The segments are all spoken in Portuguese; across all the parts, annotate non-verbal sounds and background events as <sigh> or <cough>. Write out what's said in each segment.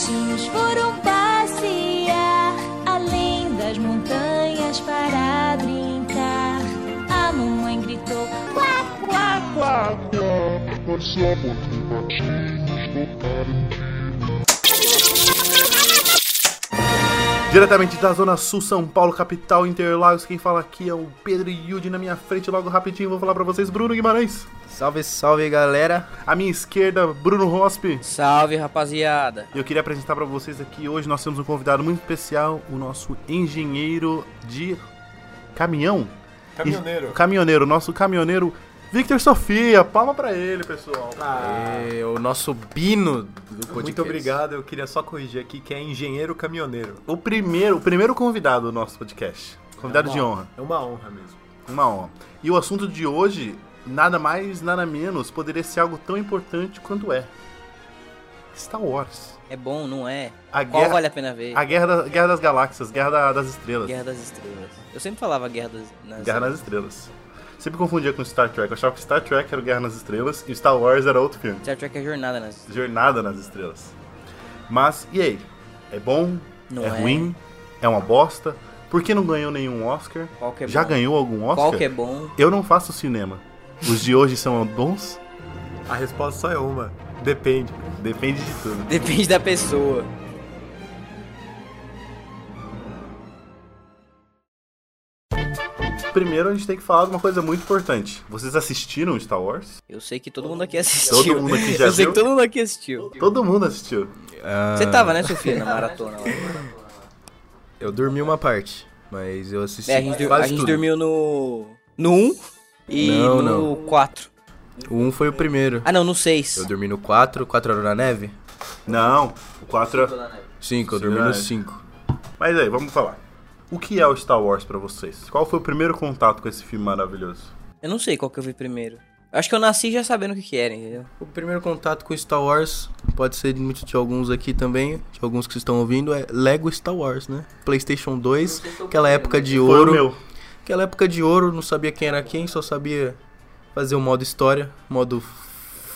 gatinhos foram passear além das montanhas para brincar. A mamãe gritou: Quá, quá, quá, quá. Mas só gatinhos voltaram Diretamente da Zona Sul, São Paulo, capital, Interlagos, quem fala aqui é o Pedro Yudi na minha frente, logo rapidinho vou falar para vocês, Bruno Guimarães. Salve, salve, galera. À minha esquerda, Bruno Rospe. Salve, rapaziada. E eu queria apresentar para vocês aqui, hoje nós temos um convidado muito especial, o nosso engenheiro de caminhão. Caminhoneiro. Caminhoneiro, nosso caminhoneiro Victor Sofia, palma para ele, pessoal. Ah, é, o nosso Bino do podcast. Muito obrigado, eu queria só corrigir aqui que é engenheiro caminhoneiro. O primeiro, o primeiro convidado do nosso podcast. Convidado é de honra. É uma honra mesmo. Uma honra. E o assunto de hoje, nada mais, nada menos, poderia ser algo tão importante quanto é. Star Wars. É bom, não é? A Qual guerra, vale a pena ver? A Guerra, da, guerra das Galáxias, Guerra da, das Estrelas. Guerra das Estrelas. Eu sempre falava Guerra das, nas... Guerra nas Estrelas. Sempre confundia com Star Trek. Eu achava que Star Trek era o Guerra nas Estrelas e Star Wars era outro filme. Star Trek é Jornada nas Jornada nas Estrelas. Mas, e aí? É bom? Não é, é. ruim? É uma bosta? Por que não ganhou nenhum Oscar? Qual que é Já bom? ganhou algum Oscar? Qual que é bom? Eu não faço cinema. Os de hoje são bons? A resposta só é uma. Depende. Depende de tudo. Depende da pessoa. Primeiro a gente tem que falar de uma coisa muito importante. Vocês assistiram Star Wars? Eu sei que todo mundo aqui assistiu. Todo mundo aqui já Eu sei viu? que todo mundo aqui assistiu. Todo mundo assistiu. Ah, Você tava, né, Sofia, na maratona lá? Eu dormi uma parte, mas eu assisti É, a gente, quase a gente tudo. dormiu no... No 1 e Não, no 4. O 1 foi o primeiro. Ah, não, no 6. Eu dormi no 4, 4 horas na neve? Não, o 4 é... 5, eu Sim, dormi no neve. 5. Mas aí, vamos falar. O que é o Star Wars pra vocês? Qual foi o primeiro contato com esse filme maravilhoso? Eu não sei qual que eu vi primeiro. Eu Acho que eu nasci já sabendo o que que era, entendeu? O primeiro contato com Star Wars, pode ser de muito de alguns aqui também, de alguns que estão ouvindo, é Lego Star Wars, né? PlayStation 2, aquela época de Foi ouro. o meu. Aquela época de ouro, não sabia quem era quem, só sabia fazer o modo história, modo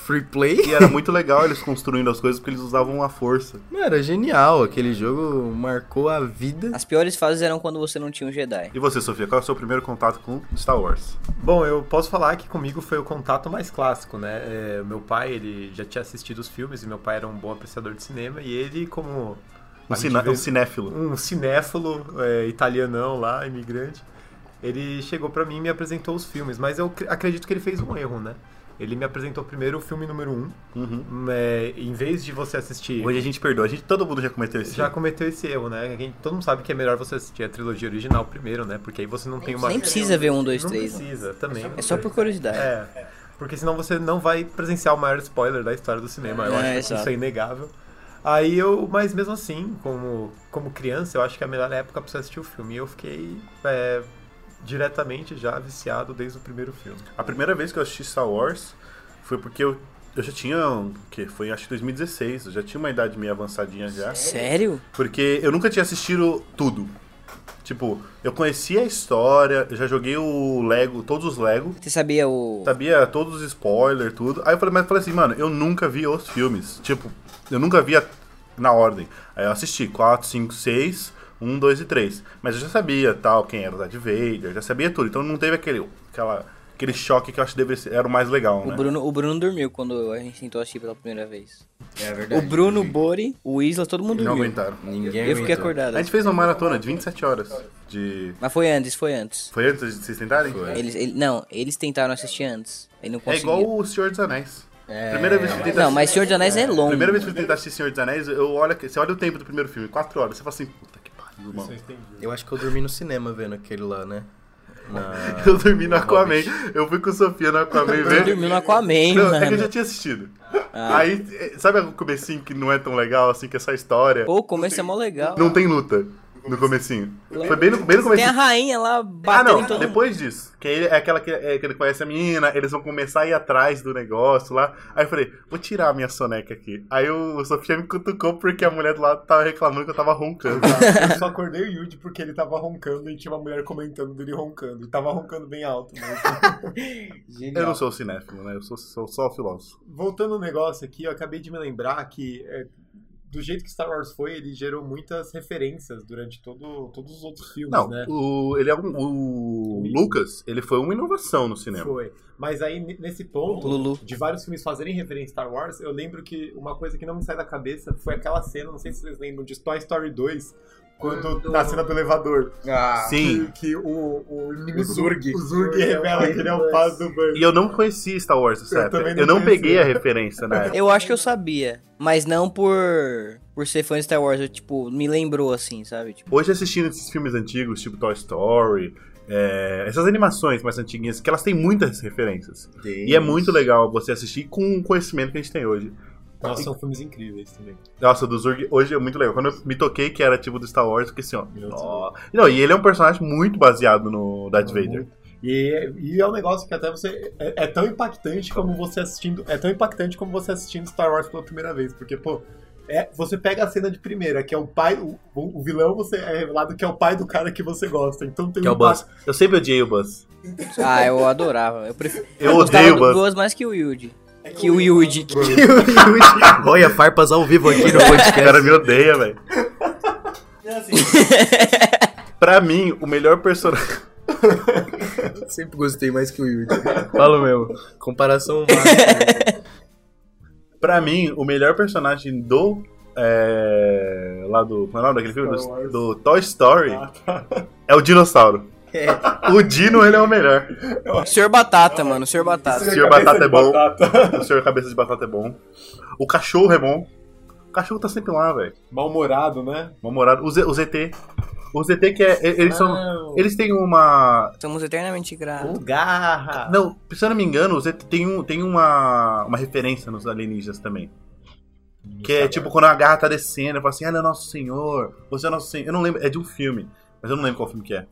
free play. E era <laughs> muito legal eles construindo as coisas porque eles usavam a força. Não, Era genial, aquele jogo marcou a vida. As piores fases eram quando você não tinha um Jedi. E você, Sofia, qual é o seu primeiro contato com Star Wars? Bom, eu posso falar que comigo foi o contato mais clássico, né? É, meu pai, ele já tinha assistido os filmes e meu pai era um bom apreciador de cinema e ele, como Um, cine- vê- um cinéfilo. um cinéfilo é, italianão lá, imigrante, ele chegou pra mim e me apresentou os filmes, mas eu cre- acredito que ele fez um erro, né? Ele me apresentou primeiro o filme número um, Uhum. é, em vez de você assistir Hoje a gente perdoa. A gente, todo mundo já cometeu esse já erro. cometeu esse erro, né? A gente- todo mundo sabe que é melhor você assistir a trilogia original primeiro, né? Porque aí você não tem uma. Nem precisa ver um, dois, Não três. precisa, também. É só por curiosidade. É. Porque senão você não vai presenciar o maior spoiler da história do cinema. Eu É, acho que isso é inegável. Aí eu, mas mesmo assim, como, como criança, eu acho que é a melhor época pra você assistir o filme. E eu fiquei é, diretamente já viciado desde o primeiro filme. A primeira vez que eu assisti Star Wars foi porque eu, eu já tinha, o que foi acho que 2016, eu já tinha uma idade meio avançadinha já. Sério? Porque eu nunca tinha assistido tudo. Tipo, eu conhecia a história, eu já joguei o Lego, todos os Lego, Você sabia o. sabia todos os spoilers, tudo. Aí eu falei, mas eu falei assim, mano, eu nunca vi os filmes. Tipo, eu nunca via na ordem. Aí eu assisti 4, 5, 6, 1, 2 e 3. Mas eu já sabia tal, quem era o Darth Vader, já sabia tudo. Então não teve aquele, aquela, aquele choque que eu acho que deveria ser, era o mais legal, O né? Bruno, o Bruno dormiu quando a gente tentou assistir pela primeira vez. É O verdade. Bruno, o Bori, o Isla, todo mundo Não dormiu. aguentaram. Ninguém Eu fiquei aguentou. acordado. A gente fez uma maratona de 27 horas. De... Mas foi antes, foi antes. Foi antes de vocês tentarem? Eles, ele- não, eles tentaram assistir antes. Ele não É conseguiu. igual o Senhor dos Anéis. É, Primeira vez que eu tentei Não, mas Senhor dos Anéis é longo. Primeira vez que eu tentei assistir Senhor dos Anéis, eu olho, você olha o tempo do primeiro filme, 4 horas, você fala assim, puta irmão. Eu acho que eu dormi no cinema vendo aquele lá, né? Na- <laughs> Eu dormi no Aquaman. Eu fui com o Sofia no Aquaman ver. dormiu no Aquaman, Não, é que eu mano. já tinha assistido. Ah. Aí, eh, sabe o comecinho que não é tão legal assim, que é essa história? Pô, o começo é mó legal. Não tem luta no comecinho. Foi bem no, bem no Tem comecinho. a rainha lá Ah, batendo em não, todo mundo. depois disso. Que aí é aquela que, é, que ele conhece a menina, eles vão começar a ir atrás do negócio lá. Aí eu falei, vou tirar a minha soneca aqui. Aí o Sofia me cutucou porque a mulher do lado tava reclamando que eu tava roncando. <laughs> Eu só acordei o Yuji porque ele tava roncando e tinha uma mulher comentando dele roncando. E tava roncando bem alto. Mas... <laughs> Eu não sou cinéfilo, né? Eu sou, sou só filósofo. Voltando ao negócio aqui, eu acabei de me lembrar que é, do jeito que Star Wars foi, ele gerou muitas referências durante todo, todos os outros filmes, Não, né? o, ele é um, o Lucas, ele foi uma inovação no cinema. Foi. Mas aí, nesse ponto, Lulu. de vários filmes fazerem referência a Star Wars, eu lembro que uma coisa que não me sai da cabeça foi aquela cena, não sei se vocês lembram, de Toy Story 2, quando na cena do elevador. Ah, Sim. Que, que o, o inimigo O Zurg. o Zurg revela que ele é o pai do Buzz. E eu não conheci Star Wars nessa Eu época. também não Eu não conhecia. peguei a referência na <laughs> época. Eu acho que eu sabia, mas não por por ser fã de Star Wars, eu, tipo, me lembrou assim, sabe? Tipo, Hoje assistindo esses filmes antigos, tipo Toy Story, é, essas animações mais antiguinhas, que elas têm muitas referências. E é muito legal você assistir com o conhecimento que a gente tem hoje. Nossa, são filmes incríveis também. Nossa, do Zurg hoje é muito legal. Quando eu me toquei que era tipo do Star Wars, eu fiquei assim, ó. Não, e ele é um personagem muito baseado no Darth Vader. E, e é um negócio que até você. É, é tão impactante como você assistindo. É tão impactante como você assistindo Star Wars pela primeira vez. Porque, pô, é, você pega a cena de primeira, que é o pai. O, o vilão você é revelado que é o pai do cara que você gosta. Então tem Que é o um Buzz. Eu sempre odiei o Buzz. ah, eu adorava. Eu prefiro Eu gostava odeio o Buzz. Buzz mais que o Yuji. Que o Yuji. <laughs> Olha, farpas ao vivo aqui no <laughs> O podcast. cara me odeia, velho. <laughs> pra mim, o melhor personagem. Sempre gostei mais que o Yuri. Fala mesmo. Comparação máxima. Pra mim, o melhor personagem do. É, lá do. Como é o nome daquele filme? Do, do Toy Story Ah, tá. é o dinossauro. <laughs> O Dino, ele é o melhor. Senhor Batata, mano, Senhor Batata. Senhor Cabeça Batata é bom. batata. O Senhor Cabeça de Batata é bom. O cachorro é bom. O cachorro tá sempre lá, velho. Mal-humorado, né? Mal-humorado. O, Z- o ZT. O ZT que é. Eles são. Não. Eles têm uma. Somos eternamente gratos. O Garra. Não, se eu não me engano, o ZT tem, um, tem uma, uma referência nos alienígenas também. Que é tipo quando a garra tá descendo, fala assim, ah, ele é nosso senhor, você é nosso senhor. Eu não lembro, é de um filme, mas eu não lembro qual filme que é.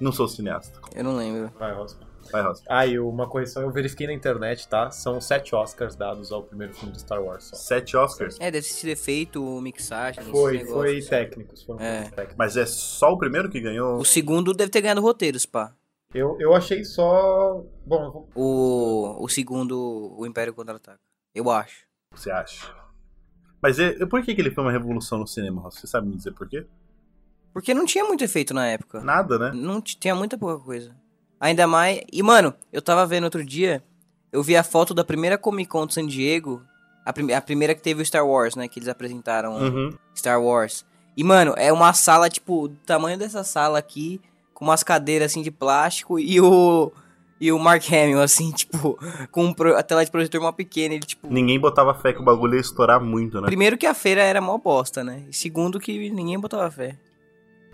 Não sou cineasta. Eu não lembro. Vai, Oscar. Vai, Rosa. Ah, e uma correção, eu verifiquei na internet, tá? São sete Oscars dados ao primeiro filme de Star Wars. Só. Sete Oscars. É, deve ser efeito, mixagem. Foi, foi técnicos, foram É. técnicos. Mas é só o primeiro que ganhou? O segundo deve ter ganhado roteiros, pá. Eu, eu achei só. Bom, vou- O, o segundo, o Império Contra-Ataca. Eu acho. Você acha? Mas é, por que, que ele foi uma revolução no cinema? Você sabe me dizer por quê? Porque não tinha muito efeito na época. Nada, né? Não tinha muita pouca coisa. Ainda mais. E, mano, eu tava vendo outro dia. Eu vi a foto da primeira Comic Con de San Diego. A, prime- a primeira que teve o Star Wars, né? Que eles apresentaram Uhum. Star Wars. E, mano, é uma sala, tipo, do tamanho dessa sala aqui, com umas cadeiras assim de plástico e o. E o Mark Hamill, assim, <laughs> tipo, com a tela de projetor mó pequena. Ele, tipo. Ninguém botava fé que o bagulho ia estourar muito, né? Primeiro que a feira era mó bosta, né? E segundo que ninguém botava fé.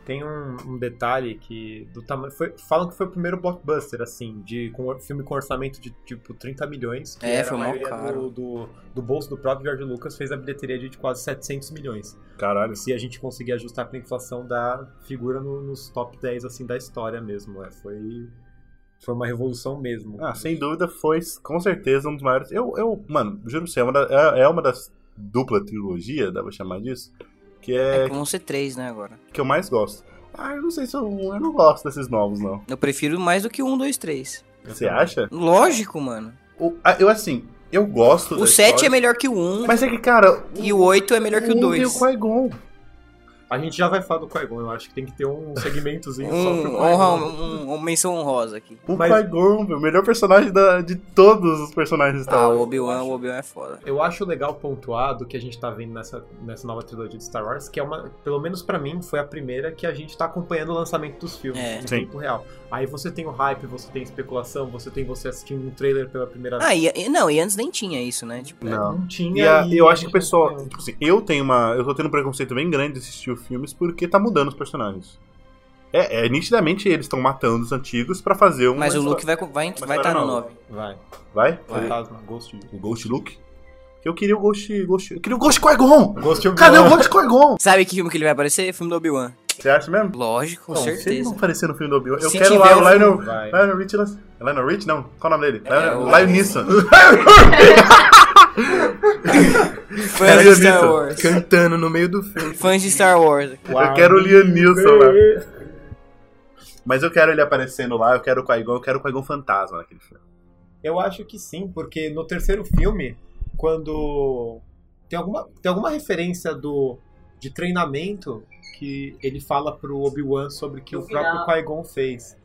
Tem um, um detalhe que do tamanho. Foi, falam que foi o primeiro blockbuster, assim, de com filme com orçamento de tipo 30 milhões. Que É, era foi a maioria caro. Do, do, do bolso do próprio George Lucas fez a bilheteria de quase 700 milhões. Caralho. Se a gente conseguir ajustar pra inflação da figura no- nos top 10 assim da história mesmo. É, foi, foi uma revolução mesmo. Ah, sem dúvida foi com certeza um dos maiores. Eu, eu mano, juro pra você, é uma, da- é, é uma das dupla trilogia, dá pra chamar disso, que É, é vão ser três, né, agora. que eu mais gosto. Ah, eu não sei se eu, eu não gosto desses novos, não. Eu prefiro mais do que um, dois, três. Você acha? Lógico, mano. O- eu, assim, eu gosto O da 7 é melhor que o 1 Mas é que, cara, e o 8 é melhor que o um 2. tem o Qui-Gon. A gente já vai falar do Qui-Gon, eu acho que tem que ter um segmentozinho só Um, pro honra, Qui-Gon. um, uma menção honrosa aqui. O Mas- Qui-Gon, o melhor personagem da- de todos os personagens de Star Ah, Wars. o Obi-Wan, o Obi-Wan é foda. Eu acho legal pontuar do que a gente tá vendo nessa, nessa nova trilogia de Star Wars, que é uma, pelo menos pra mim, foi a primeira que a gente tá acompanhando o lançamento dos filmes É. em Sim. tempo real. Aí você tem o hype, você tem especulação, você tem você assistindo um trailer pela primeira Ah, e, não, e antes nem tinha isso, né? Tipo, Não. Não tinha. E a- e eu acho que o pessoal. Tipo assim, eu tenho uma. Eu tô tendo um preconceito bem grande de assistir os filmes porque tá mudando os personagens. É, é, nitidamente eles estão matando os antigos pra fazer uma. mas o Luke vai vai vai história estar no nova. 9. Vai. Vai? Fantasma, Ghost. O Ghost Luke? Eu queria o Ghost. Ghost eu queria o Ghost Qui-Gon! Ghost of Cadê o Ghost Qui-Gon? Sabe que filme que ele vai aparecer? Filme do Obi-Wan. Você acha mesmo? Lógico, com Não, Se ele certeza. não aparecer no filme do Obi-Wan, eu Se quero tiver lá o Lionel. Lionel Rich. Lionel Rich? Não. Qual é o nome dele? É, Lionel- o- Lion Neeson. <laughs> Fãs de Star Wars. Cantando no meio do filme. Fãs de Star Wars. Eu quero o Liam Neeson lá. <laughs> Mas eu quero ele aparecendo lá, eu quero o Qui-Gon, eu quero o Qui-Gon fantasma naquele filme. Eu acho que sim, porque no terceiro filme, quando tem alguma, tem alguma referência do de treinamento que ele fala pro Obi-Wan sobre que No o próprio. Qui-Gon fez.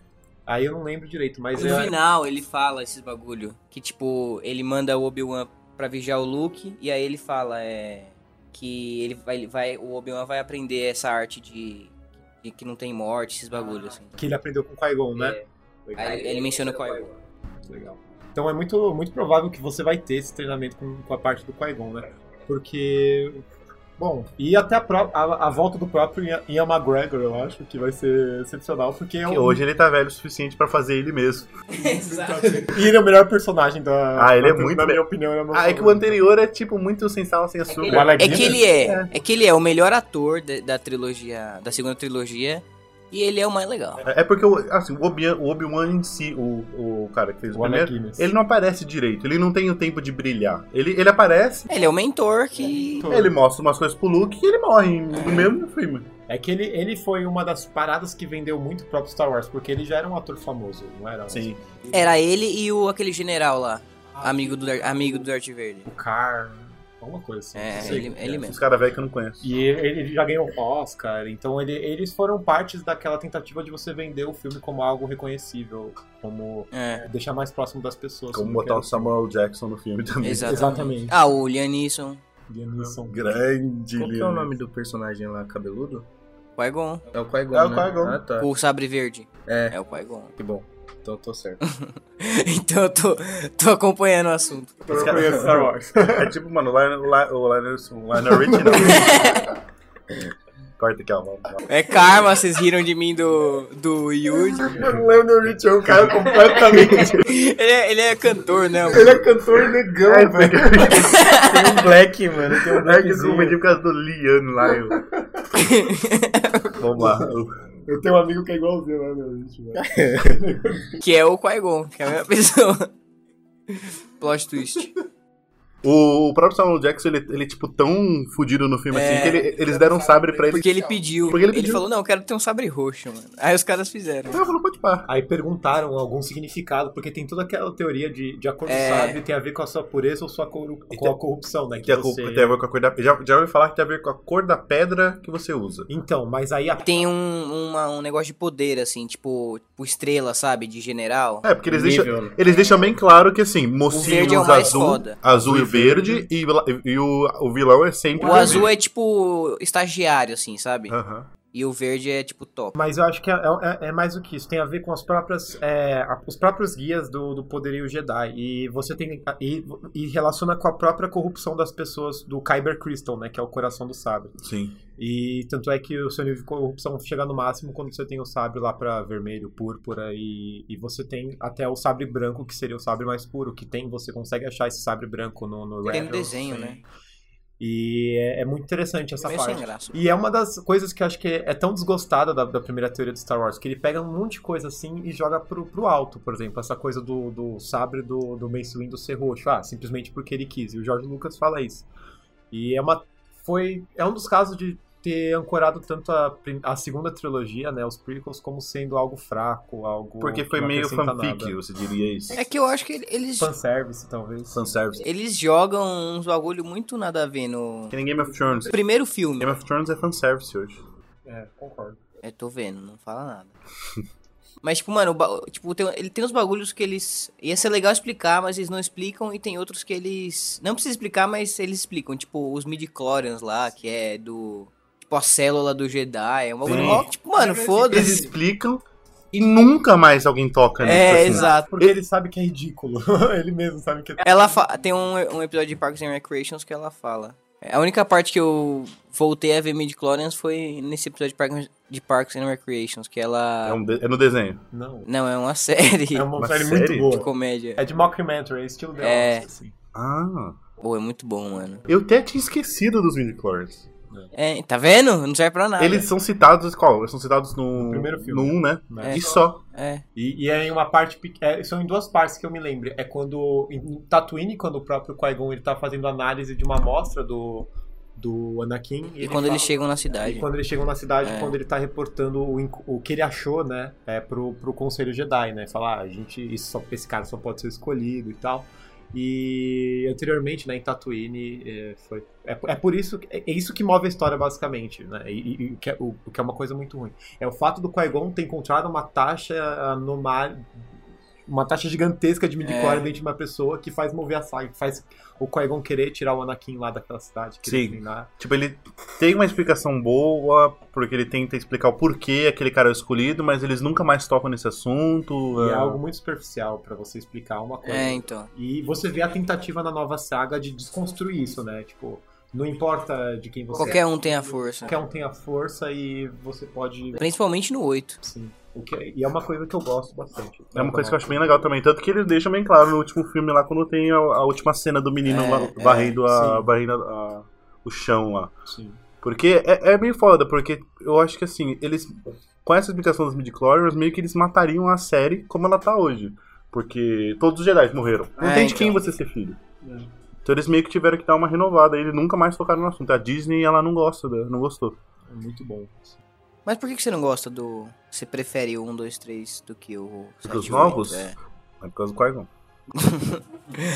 Aí eu não lembro direito, mas No é, final, ele fala esses bagulho. Que, tipo, ele manda o Obi-Wan pra vigiar o Luke. E aí ele fala, é... Que ele vai... vai o Obi-Wan vai aprender essa arte de... de que não tem morte, esses bagulhos, assim. que ele aprendeu com o Qui-Gon, né? É. Aí ele, ele menciona o Qui-Gon. Legal. Então é muito, muito provável que você vai ter esse treinamento com, com a parte do Qui-Gon, né? Porque. Bom, e até a, pró- a, a volta do próprio Ian- McGregor, eu acho que vai ser excepcional, porque é Que um, hoje ele tá velho o suficiente pra fazer ele mesmo. Exato. E ele é o melhor personagem da. Ah, ele é muito Na minha opinião, ele é o meu Ah, é que o anterior é tipo muito sem sal, sem açúcar. O Alec É que Guinness? ele é, é que ele é o melhor ator da, da trilogia, da segunda trilogia, e ele é o mais legal. É porque o- assim, o Obi- o Obi-Wan em si, o, o cara que fez o, O primeiro, ele não aparece direito, ele não tem o tempo de brilhar. Ele, ele aparece, Ele é o mentor que ele mostra umas coisas pro Luke e ele morre no mesmo filme. É que ele, ele foi uma das paradas que vendeu muito o próprio Star Wars, porque ele já era um ator famoso, não era? Sim. era ele e o aquele general lá, amigo do amigo do Darth Vader. O Car, alguma coisa assim. É, não sei ele, que ele é. mesmo. Os caras velhos que eu não conheço. E ele, ele já ganhou Oscar, então ele- eles foram partes daquela tentativa de você vender o filme como algo reconhecível, como É, deixar mais próximo das pessoas. Como Como botar o Samuel Jackson no filme também. exatamente. Exatamente. Ah, o Liam Neeson. Grande Qual que é o nome do personagem lá, cabeludo? Qui-Gon, É o Qui-Gon, É o né? Qui-Gon. Ah, tá. o sabre verde. É, É o Qui-Gon. que bom. Então eu tô certo. <laughs> então eu tô, tô acompanhando o assunto. Eu não conheço Star Wars. É tipo, mano, o Lionel, o Lionel, o Lionel Richie não. <laughs> Corta aqui, ó. É karma, vocês riram de mim do, do Yuji. O Leonard Rich é um cara completamente. Ele é, ele é cantor, né? Ele é cantor negão, É, velho. tem um Black, mano. Tem um É eu Blackzinho. confundi por causa do Liano lá. Eu... <laughs> Vamos lá. Eu tenho um amigo que é igualzinho Leonard Rich, velho. Que é o Qui-Gon, que é a mesma <laughs> pessoa. Plot twist. O, próprio Samuel Jackson, ele, ele é, tipo, tão fudido no filme É. assim, que ele- eles deram um sabre pra ele. Porque ele pediu. Porque ele ele, pediu. falou, não, eu quero ter um sabre roxo, mano. Aí os caras fizeram. Falou, pode pá. Aí perguntaram algum significado, porque tem toda aquela teoria de, de a cor do É. sabre tem a ver com a sua pureza ou sua coru- com a corrupção, né? Que a você... cor- tem a ver com a cor da... Já, já ouvi falar que tem a ver com a cor da pedra que você usa. Então, mas aí a Tem um, uma- um negócio de poder, assim, tipo, tipo estrela, sabe? De general. É, porque eles, Nível, deixam, né? eles deixam bem claro que, assim, verde é o mocinhos mais azul, foda. azul e verde, e, e o, o vilão é sempre O azul é tipo estagiário, assim, sabe? Aham. E o verde é tipo top. Mas eu acho que é, é- é mais do que isso. Tem a ver com as próprias, é, a- os próprios guias do, do poderio Jedi. E você tem. E, e relaciona com a própria corrupção das pessoas do Kyber Crystal, né? Que é o coração do sabre. Sim. E tanto é que o seu nível de corrupção chega no máximo quando você tem o sabre lá pra vermelho, púrpura. E, e você tem até o sabre branco, que seria o sabre mais puro. Que tem, você consegue achar esse sabre branco no, no Tem no Rebels, desenho, tem. né? E é, é muito interessante essa Meio sem parte. graça. E é uma das coisas que eu acho que é tão desgostada da, da primeira teoria de Star Wars, que ele pega um monte de coisa assim e joga pro, pro alto, por exemplo, essa coisa do, do sabre do, do Mace Windu ser roxo, ah, simplesmente porque ele quis, e o George Lucas fala isso. E é uma foi é um dos casos de ter ancorado tanto a, a segunda trilogia, né, os prequels, como sendo algo fraco, algo Porque foi meio fanfic, nada. você diria isso. É que eu acho que eles. Fanservice, talvez. Fanservice. Eles jogam uns bagulho muito nada a ver no. Que nem Game of Thrones. Primeiro filme. Game of Thrones é fanservice hoje. É, concordo. É, tô vendo, não fala nada. <laughs> Mas, tipo, mano, tipo, tem- ele tem uns bagulhos que eles. Ia ser legal explicar, mas eles não explicam. E tem outros que eles. Não precisa explicar, mas eles explicam. Tipo, os midi-chlorians lá, que é do. Tipo, a célula do Jedi. É um bagulho Sim. mó. Tipo, mano, Eles foda-se. explicam e nunca mais alguém toca nisso. É, assim. exato. Porque ele sabe que é ridículo. <laughs> ele mesmo sabe que é Ela fa- tem um, um episódio de Parks and Recreations que ela fala. A única parte que eu voltei a ver midi-chlorians foi nesse episódio de Parks, de Parks and Recreations, que ela. É, um de- é no desenho. Não. Não, é uma <laughs> série É uma, Uma série, série? muito de boa. comédia. É de mockumentary, é estilo dela. É. Assim. Ah. Pô, é muito bom, mano. Eu até tinha esquecido dos midichlorians. É, tá vendo? Não serve pra nada. Eles são citados qual? Eles são citados no, No primeiro filme. No 1, né? Né? E só. É. E, e é em uma parte. é, são em duas partes que eu me lembro. É quando. Em Tatooine, quando o próprio Qui-Gon ele tá fazendo análise de uma amostra do, do Anakin. E, quando eles chegam na cidade. E quando eles chegam na cidade, É. quando ele tá reportando o, o que ele achou, né? É, pro, pro Conselho Jedi, né? Falar, ah, a gente. Isso só, esse cara só pode ser escolhido e tal. E anteriormente, né, em Tatooine, é, foi, é, é por isso, que- é, é isso que move a história, basicamente, né, e, e- o, que é, o, que é uma coisa muito ruim. É o fato do Qui-Gon ter encontrado uma taxa anomar uma taxa gigantesca de midichlorian É. dentro de uma pessoa que faz mover a saga, que faz o Qui-Gon querer tirar o Anakin lá daquela cidade, Sim. Tipo, ele tem uma explicação boa, porque ele tenta explicar o porquê aquele cara é escolhido, mas eles nunca mais tocam nesse assunto. E é ah, algo muito superficial pra você explicar uma coisa. É, então. E você vê a tentativa na nova saga de desconstruir isso, né? Tipo, não importa de quem você Qualquer é. um tem a força. Qualquer um tem a força e você pode. Principalmente no 8. Sim. O que é- e é uma coisa que eu gosto bastante. É uma coisa que eu acho bem legal também. Tanto que eles deixam bem claro no último filme lá, quando tem a, a última cena do menino É, lá, é, varrendo, a, varrendo a- a- o chão lá. Sim. Porque é, é bem foda, porque eu acho que assim, eles. Com essa explicação dos midichlorians, meio que eles matariam a série como ela tá hoje. Porque todos os Jedi morreram. Não É, tem de então. quem você ser filho. É. Então eles meio que tiveram que dar uma renovada. E eles nunca mais tocaram no assunto. A Disney, ela não gosta, não gostou. É muito bom. Mas por que você não gosta do. Você prefere o 1, 2, 3 do que o. Dos 7, novos? 8? É por causa do Qui-Gon.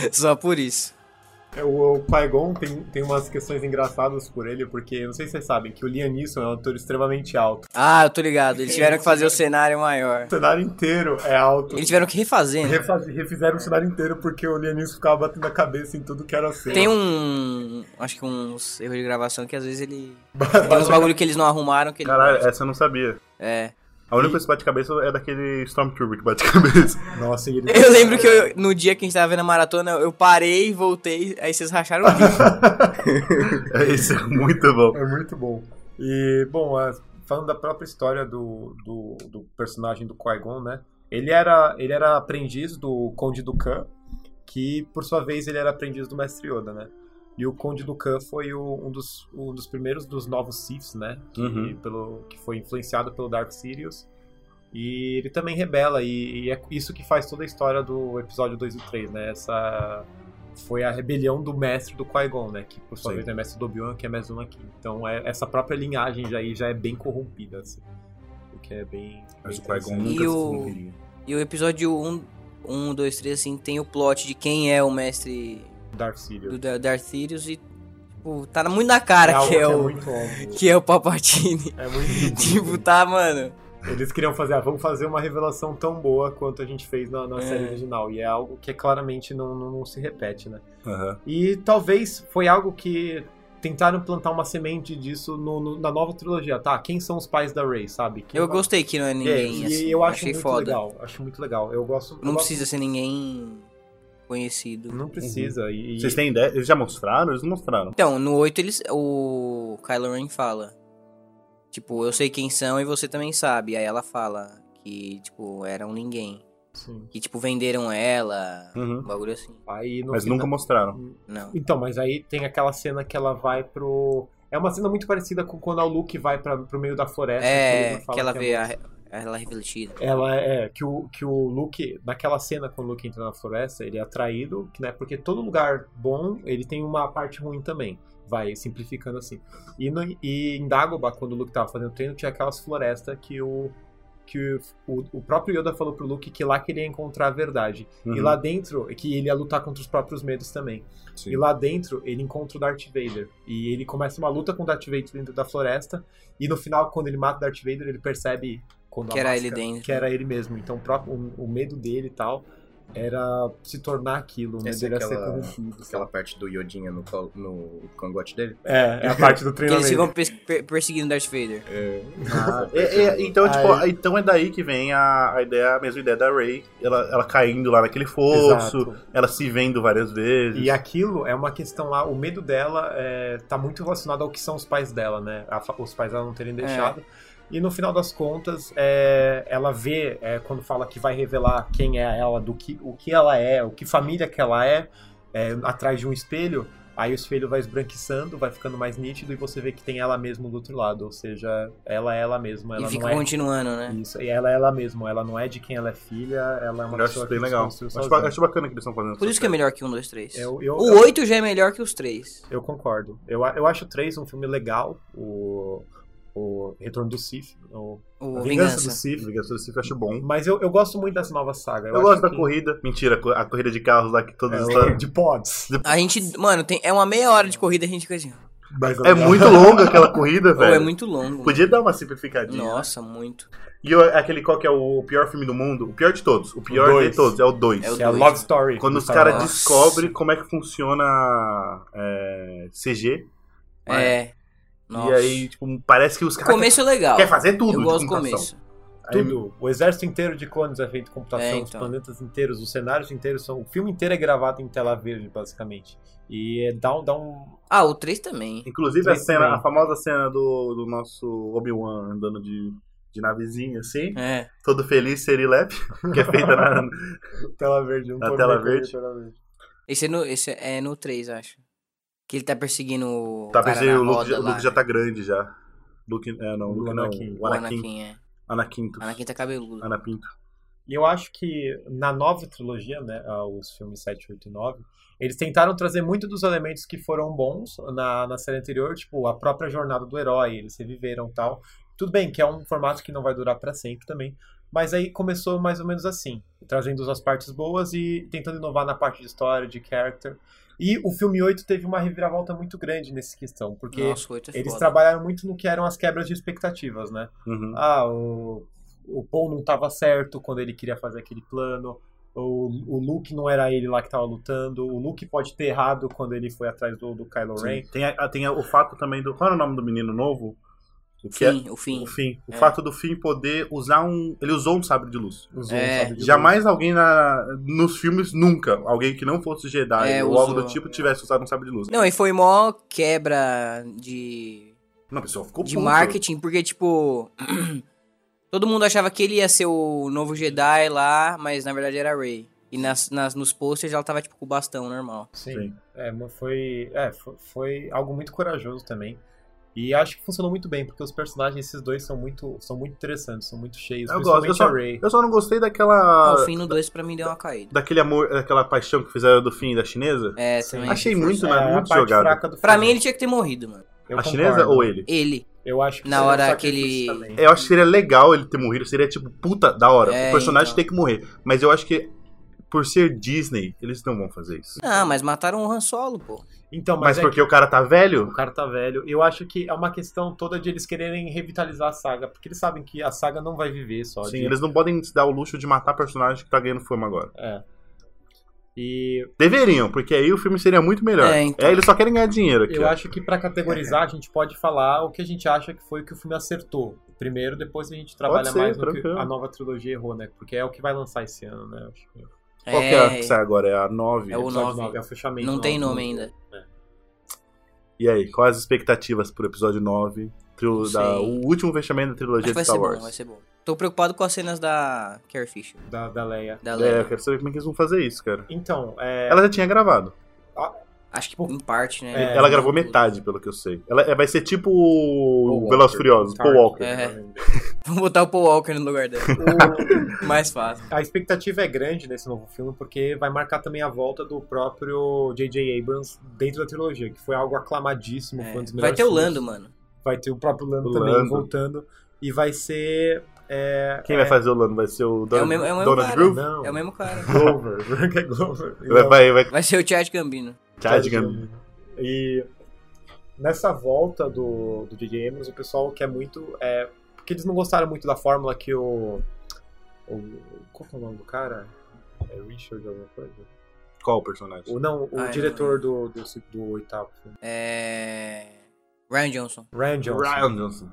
É. <laughs> Só por isso. É, O, o Qui-Gon tem, tem umas questões engraçadas por ele, porque não sei se vocês sabem que o Liam Neeson é um ator extremamente alto. Ah, eu tô ligado. Eles tiveram que fazer o cenário maior. O cenário inteiro é alto. Eles tiveram que refazer, né? Refaz- refizeram o cenário inteiro porque o Liam Neeson ficava batendo a cabeça em tudo que era cena. Tem um. Acho que uns erros de gravação que às vezes ele. <laughs> Tem uns bagulho que eles não arrumaram que ele. Caralho, essa eu não sabia. É. A única coisa que bate cabeça é daquele Stormtrooper que bate <laughs> cabeça. Nossa, e ele... Eu lembro que eu- no dia que a gente tava vendo a maratona, eu parei, voltei, aí vocês racharam o. <laughs> É, Isso é muito bom. É muito bom. E, bom, é, falando da própria história do, do, do personagem do Qui-Gon, né? Ele era, ele era aprendiz do Conde Dukan, que, por sua vez, ele era aprendiz do Mestre Yoda, né? E o Conde Dukan foi o- um, dos, um dos primeiros dos novos Siths, né? Que, Uhum. pelo, que foi influenciado pelo Darth Sidious. E ele também rebela, e, e é isso que faz toda a história do episódio 2 e 3, né? Essa foi a rebelião do mestre do Qui-Gon, né? Que por sua Sim. vez é mestre do Obi-Wan, que é mestre do Anakin. Então é, essa própria linhagem já, aí já é bem corrompida, assim. O que é bem... Mas o Qui-Gon nunca E se o-. E o episódio 1, 1, 2, 3, assim, tem o plot de quem é o mestre Darth Sidious. do Dar- Darth Sidious e, tipo, tá muito na cara algo que é, o. muito óbvio. <laughs> Que é o Palpatine. É muito <laughs> tipo, tá, mano. Eles queriam fazer, ah, vamos fazer uma revelação tão boa quanto a gente fez na, na É. série original. E é algo que claramente não, não, não se repete, né? Aham. E talvez foi algo que tentaram plantar uma semente disso no- no- na nova trilogia, tá? Quem são os pais da Rey, sabe? Quem Eu vai- gostei que não é É, ninguém, e assim. eu acho achei muito foda. legal. Acho muito legal. Eu gosto. eu Não gosto- precisa ser ninguém conhecido. Não precisa. E, e- Vocês têm ideia? Eles já mostraram? Eles não mostraram. Então, no 8 eles. O Kylo Ren fala. Tipo, eu sei quem são e você também sabe. Aí ela fala que, tipo, eram ninguém. Sim. Que, tipo, venderam ela. Uhum. Um bagulho assim. Aí no Mas final- nunca mostraram. Não. Então, mas aí tem aquela cena que ela vai pro. É uma cena muito parecida com quando a Luke vai pra, pro meio da floresta. É, ele fala que ela é vê a, ela refletida. Ela é que o, que o Luke, naquela cena quando o Luke entra na floresta, ele é atraído, né? Porque todo lugar bom, ele tem uma parte ruim também. Vai simplificando assim. E, no, e em Dagobah, quando o Luke tava fazendo treino, tinha aquelas florestas que o que o, o próprio Yoda falou pro Luke que lá que ele ia encontrar a verdade. E Uhum. lá dentro, que ele ia lutar contra os próprios medos também. Sim. E lá dentro, ele encontra o Darth Vader. E ele começa uma luta com o Darth Vader dentro da floresta. E no final, quando ele mata o Darth Vader, ele percebe quando Que a era ele máscara- dentro. Que era ele mesmo. Então, o, próprio, o, o medo dele e tal era se tornar aquilo. Medo Essa é dele era ser aquela- corrompido. Aquela parte do Yodinha no, no cangote dele. É, é a parte do <laughs> Que eles treinamento. ficam pers- per- perseguindo Darth Vader. Ah, <laughs> é- é- então, tipo, Aí- então é daí que vem a, a ideia, a mesma ideia da Rey. Ela, ela caindo lá naquele fosso, Exato. ela se vendo várias vezes. E aquilo é uma questão lá, o medo dela é, tá muito relacionado ao que são os pais dela, né? A os pais dela não terem deixado. E no final das contas, é, ela vê, é, quando fala que vai revelar quem é ela, do que, o que ela é, o que família que ela é, é, atrás de um espelho, aí o espelho vai esbranquiçando, vai ficando mais nítido e você vê que tem ela mesma do outro lado. Ou seja, ela é ela mesma. Ela e fica não é continuando, né? isso, e ela é ela mesma, ela não é de quem ela é filha, ela é uma Eu acho pessoa bem que legal. Acho, acho bacana que eles estão fazendo Por isso que é melhor que um, dois, três. Eu, eu, O 8 já é melhor que os três. Eu concordo. Eu, eu acho o 3 um filme legal. O, o Retorno do Sith, o O Vingança. Vingança do Sith. Vingança do Sith eu acho bom. Mas eu, eu gosto muito dessa nova saga. Eu, acho gosto da que- corrida. Mentira, a corrida de carros lá que todos É, estão. o- de pods. A gente, mano, tem, é uma meia hora de corrida, a gente fica assim. Mas É muito <laughs> longa aquela corrida, Pô, velho. é muito longo. Podia dar uma simplificadinha. Nossa, muito. E o- aquele qual que é o pior filme do mundo? O pior de todos. O pior dois. de todos é o 2. É o é dois. Love Story. Quando do os caras descobrem como é que funciona é, CG. É. Nossa. E aí, tipo, parece que os o caras começo é legal. querem fazer tudo. Eu gosto do computação. começo. Aí- Tudo. O exército inteiro de clones é feito em computação, É, os então. planetas inteiros, os cenários inteiros são. O filme inteiro é gravado em tela verde, basicamente. E é, dá, um, dá um. Ah, o 3 também. Inclusive a cena, também. a famosa cena do, do nosso Obi-Wan andando de, de navezinha, assim, É. todo feliz, Serilep, <laughs> que é feita na. <laughs> Tela verde, Na tela vendo verde. tela verde. Esse é no, esse é no 3, acho. Que ele tá perseguindo o. Tá na o Luke, já, lá, Luke já né? tá grande já. Luke, é, não, O Luke não. Anakin. O O Anakin. Anakin, é. Anakin tá cabeludo. Anapinto. E eu acho que na nova trilogia, né, ah, os filmes 7, 8 e 9, eles tentaram trazer muito dos elementos que foram bons na, na série anterior, tipo a própria jornada do herói, eles reviveram e tal. Tudo bem que é um formato que não vai durar pra sempre também, mas aí começou mais ou menos assim, trazendo as partes boas e tentando inovar na parte de história, de character. E o filme 8 teve uma reviravolta muito grande nessa questão, porque Nossa, o 8 é eles foda. trabalharam muito no que eram as quebras de expectativas, né? Uhum. ah, o, o Paul não estava certo quando ele queria fazer aquele plano, o, o Luke não era ele lá que estava lutando, o Luke pode ter errado quando ele foi atrás do, do Kylo Ren. Tem, a- tem a- o fato também do. Qual era o nome do menino novo? O que Fim, é? o fim. O fim. O É. fato do fim poder usar um. Ele usou um sabre de luz. Usou, É. sabe, de Jamais alguém na, nos filmes, nunca, alguém que não fosse Jedi É, ou algo do tipo tivesse usado um sabre de luz. Não, e foi mó quebra de. Não, a pessoa ficou de puta. marketing, porque, tipo. <clears throat> todo mundo achava que ele ia ser o novo Jedi lá, mas na verdade era Rey. E nas, nas, nos posters ela tava, tipo, com o bastão normal. Sim. Sim. É, foi, é, foi, foi algo muito corajoso também. E acho que funcionou muito bem, porque os personagens, esses dois, são muito, são muito interessantes, são muito cheios. Eu gosto. Eu só, eu só não gostei Ah, daquela. o fim no 2 pra mim deu uma caída. Daquele amor, daquela paixão que fizeram do fim da chinesa. É, também. Achei muito, né? A muito parte jogado. fraca do Pra mim ele tinha que ter morrido, mano. Eu a concordo. chinesa ou ele? Ele. Eu acho que Na hora sacrifício aquele- também. Eu acho que seria legal ele ter morrido, seria tipo, puta, da hora. É, o personagem então. tem que morrer. Mas eu acho que, por ser Disney, eles não vão fazer isso. Ah, mas mataram o Han Solo, pô. Então, Mas mas, é porque o cara tá velho? O cara tá velho. Eu acho que é uma questão toda de eles quererem revitalizar a saga, porque eles sabem que a saga não vai viver só Sim, de... eles não podem se dar o luxo de matar personagem que tá ganhando fama agora. É. E Deveriam, porque aí o filme seria muito melhor. É, então. eles só querem ganhar dinheiro aqui. eu ó. acho que pra categorizar a gente pode falar o que a gente acha que foi o que o filme acertou. Primeiro, depois a gente trabalha ser, mais no que tranquilo. a nova trilogia errou, né? Porque é o que vai lançar esse ano, né? Acho que Qual que é a É, que sai agora? É a 9? É o episódio nove. nove, É o fechamento. não tem nove, nome nove. ainda. E aí, quais as expectativas pro episódio 9? Trilo- Não da, o último fechamento da trilogia de vai Star ser Wars. bom, vai ser bom. Tô preocupado com as cenas da Carrie Fisher, Da, da Leia. da É, Leia. eu quero saber como é que eles vão fazer isso, cara. Então, é... Ela já tinha gravado. Acho que em parte, né? É, Ela gravou Tudo. metade, pelo que eu sei. Ela é- vai ser tipo o Velozes. Furiosos, Paul. Walker. É. <laughs> Vamos botar o Paul Walker no lugar dela. <laughs> Mais fácil. A expectativa é grande nesse novo filme, porque vai marcar também a volta do próprio J.J. Abrams dentro da trilogia, que foi algo aclamadíssimo, É. foi um dos Vai ter o filmes. Lando, mano. Vai ter o próprio Lando O também Lando. voltando. E vai ser. é, Quem é, vai fazer o Lando? Vai ser o Donald, o mesmo- é o mesmo Donald cara. Groove? Não, É o mesmo cara. Glover. <laughs> é vai, vai. Vai ser o Chad Gambino. Chad Gambino. E nessa volta do, do J.J. Abrams, o pessoal quer muito. É, porque eles não gostaram muito da fórmula que o. o qual que é o nome do cara? É Richard alguma coisa? Qual o personagem? O, não, o Ah, diretor do, do, do oitavo filme. É. Ryan Johnson. Ryan Johnson. Ryan Johnson.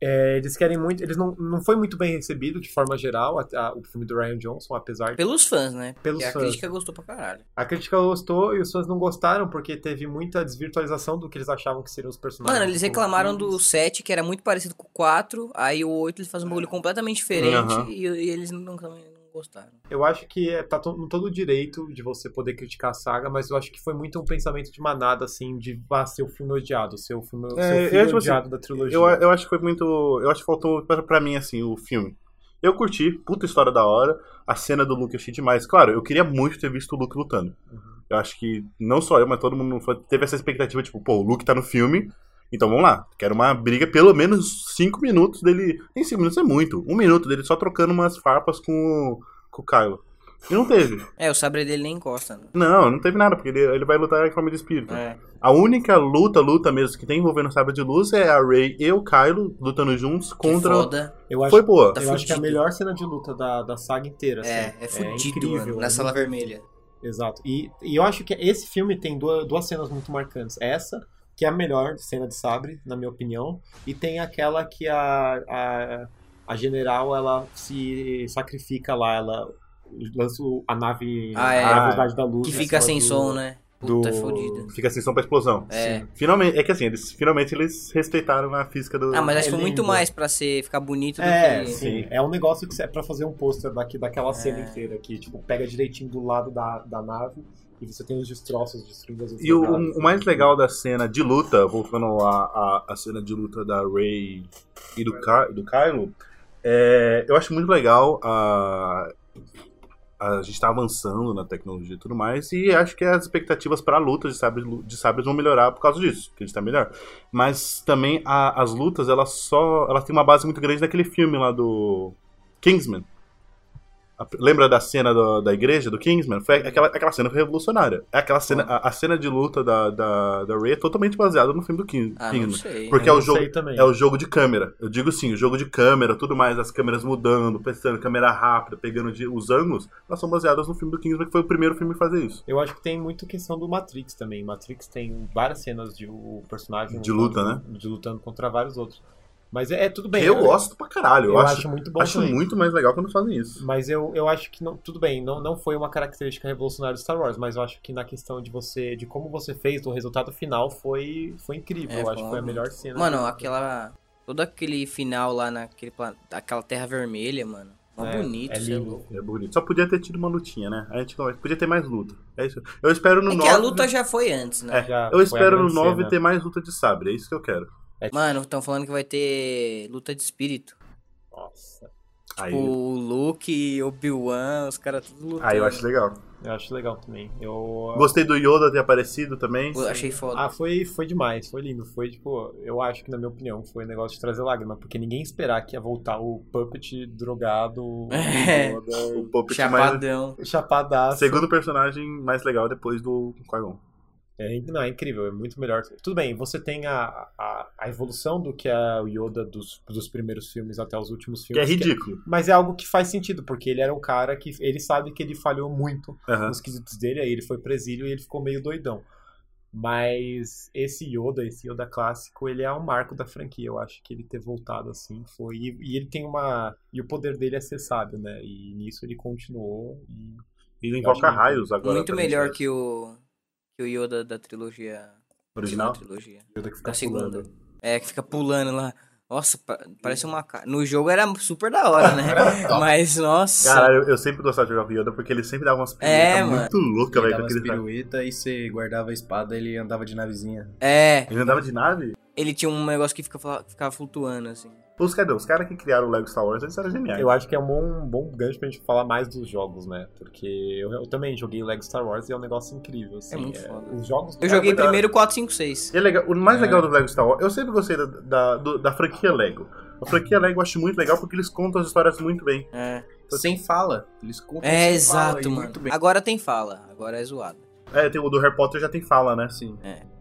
É, eles querem muito. Eles não, não foi muito bem recebido de forma geral a- a- o filme do Ryan Johnson, apesar de. Pelos fãs, né? Pelos Porque a fãs. crítica gostou pra caralho. A crítica gostou e os fãs não gostaram porque teve muita desvirtualização do que eles achavam que seriam os personagens. Mano, eles reclamaram do 7, que era muito parecido com o 4. Aí o 8 eles fazem um bagulho completamente diferente. Aham. E, e eles não, também não gostaram. Eu acho que é, tá todo o direito de você poder criticar a saga, mas eu acho que foi muito um pensamento de manada, assim, de ah, ser o filme odiado, ser o filme É, ser o eu filme acho assim, odiado da trilogia. Eu, eu acho que foi muito. Eu acho que faltou pra, pra mim, assim, o filme. Eu curti, puta história da hora. A cena do Luke eu achei demais. Claro, eu queria muito ter visto o Luke lutando. Uhum. Eu acho que não só eu, mas todo mundo foi- teve essa expectativa, tipo, pô, o Luke tá no filme Então vamos lá. Quero uma briga, pelo menos 5 minutos dele. Nem 5 minutos é muito. Um minuto dele só trocando umas farpas com o, com o Kylo. E não teve. É, o sabre dele nem encosta. Né? Não, não teve nada, porque ele, ele vai lutar em forma de espírito. É. A única luta, luta mesmo que tem envolvendo o sabre de luz é a Rey e o Kylo lutando juntos Que contra. foda. Eu acho, Foi boa. Tá eu acho que é a fudido. melhor cena de luta da, da saga inteira. assim. É, é fudido, incrível, mano. Na é sala vermelha. Exato. E, e eu acho que esse filme tem duas, duas cenas muito marcantes. Essa, que é a melhor cena de sabre, na minha opinião, e tem aquela que a, a, a general ela se sacrifica lá, ela lança a nave Ah, é. a velocidade da luz. Que né, fica sem do- som, né? Puta, do- é fodido. Fica sem som pra explosão. É. Finalmente, é que assim, eles finalmente eles respeitaram a física do. Ah, mas acho É que foi muito lindo. mais pra ser, ficar bonito do É, que... sim. É um negócio que é pra fazer um pôster daqui, daquela cena É. inteira, que tipo, pega direitinho do lado da, da nave e você tem os destroços destruindo as E o, o mais legal da cena de luta, voltando à a, a, cena de luta da Rey e do, Ky- do Kylo, é, eu acho muito legal a, a gente tá avançando na tecnologia e tudo mais, e acho que as expectativas para lutas de sabres, de sabres vão melhorar por causa disso, que a gente tá melhor. Mas também a- as lutas, elas só. Elas têm uma base muito grande naquele filme lá do Kingsman. A- Lembra da cena do- da igreja do Kingsman? Foi aquela, aquela cena foi revolucionária. É aquela cena, a, a cena de luta da, da, da Rey é totalmente baseada no filme do King, Ah, não Kingsman. sei. Porque é Eu o não jogo, sei também. é o jogo de câmera. Eu digo sim, o jogo de câmera, tudo mais, as câmeras mudando, pensando, câmera rápida, pegando de- os ângulos, elas são baseadas no filme do Kingsman, que foi o primeiro filme a fazer isso. Eu acho que tem muito questão do Matrix também. Matrix tem várias cenas de o personagem De luta, lutando- De lutando contra vários outros. Mas é, é tudo bem. eu gosto pra caralho, eu, Eu acho, acho muito bom acho também. muito mais legal quando fazem isso. Mas eu, eu acho que não, tudo bem, não, não foi uma característica revolucionária do Star Wars, mas eu acho que na questão de você, de como você fez, do resultado final foi, foi incrível. É, eu acho que foi a melhor cena. Mano, aquela... Todo aquele final lá naquele aquela terra vermelha, mano. É, bonito, é é lindo. É bonito. Só podia ter tido uma lutinha, né? A gente podia ter mais luta. É isso. Eu espero no É 9. que a luta já foi antes, né? É, Já eu espero no grande 9 cena. ter mais luta de sabre, é isso que eu quero. Mano, estão falando que vai ter luta de espírito. Nossa, Aí, Tipo, o Luke, Obi-Wan, os caras tudo lutando. aí eu acho legal. eu acho legal também. Eu Gostei do Yoda ter aparecido também. Pô, achei foda. Ah, foi, foi demais, foi lindo. Foi, tipo, eu acho que, na minha opinião, foi um negócio de trazer lágrima, porque ninguém esperar que ia voltar o Puppet drogado, o <laughs> É. O Puppet mais... Chapadão. chapadaço. Segundo personagem mais legal depois do Qui-Gon. É, não, é incrível, é muito melhor. Tudo bem, você tem a, a, a evolução do que é o Yoda dos, dos primeiros filmes até os últimos Que é filmes. ridículo. mas é algo que faz sentido, porque ele era um cara que ele sabe que ele falhou muito Aham. nos quesitos dele, aí ele foi presídio e ele ficou meio doidão. Mas esse Yoda, esse Yoda clássico, ele é um marco da franquia. Eu acho que ele ter voltado assim foi. E, e ele tem uma. E o poder dele é ser sábio, né? E nisso ele continuou. E Ele invoca muito- raios agora. Muito melhor gente. que o, que o Yoda da trilogia. Original? Da trilogia. Yoda que fica Da segunda. pulando. É, que fica pulando lá. Nossa, pa- parece uma cara. No jogo era super da hora, né? <laughs> Mas, nossa. Caralho, eu- eu sempre gostava de jogar com o Yoda porque ele sempre dava umas É, piruetas mano. muito loucas, Ele velho. dava com as aquele- pirueta e você guardava a espada ele andava de navezinha. É, Ele andava de nave? Ele tinha um negócio que fica, ficava flutuando, assim. Os, cadê? Os caras que criaram o Lego Star Wars, eles eram geniais. Eu acho que é um bom, um bom gancho pra gente falar mais dos jogos, né? Porque eu, eu também joguei Lego Star Wars e é um negócio incrível. Assim. É muito foda. Os jogos. Eu joguei primeiro 4, 5, 6. E é legal, o mais É. legal do Lego Star Wars, eu sempre gostei da, da, do- da franquia Lego. A franquia Lego eu acho muito legal porque eles contam as histórias muito bem. É, Sem fala. Eles contam é exato, mano. Muito bem. Agora tem fala, agora é zoado. É, tem, o do Harry Potter já tem fala, né? Sim.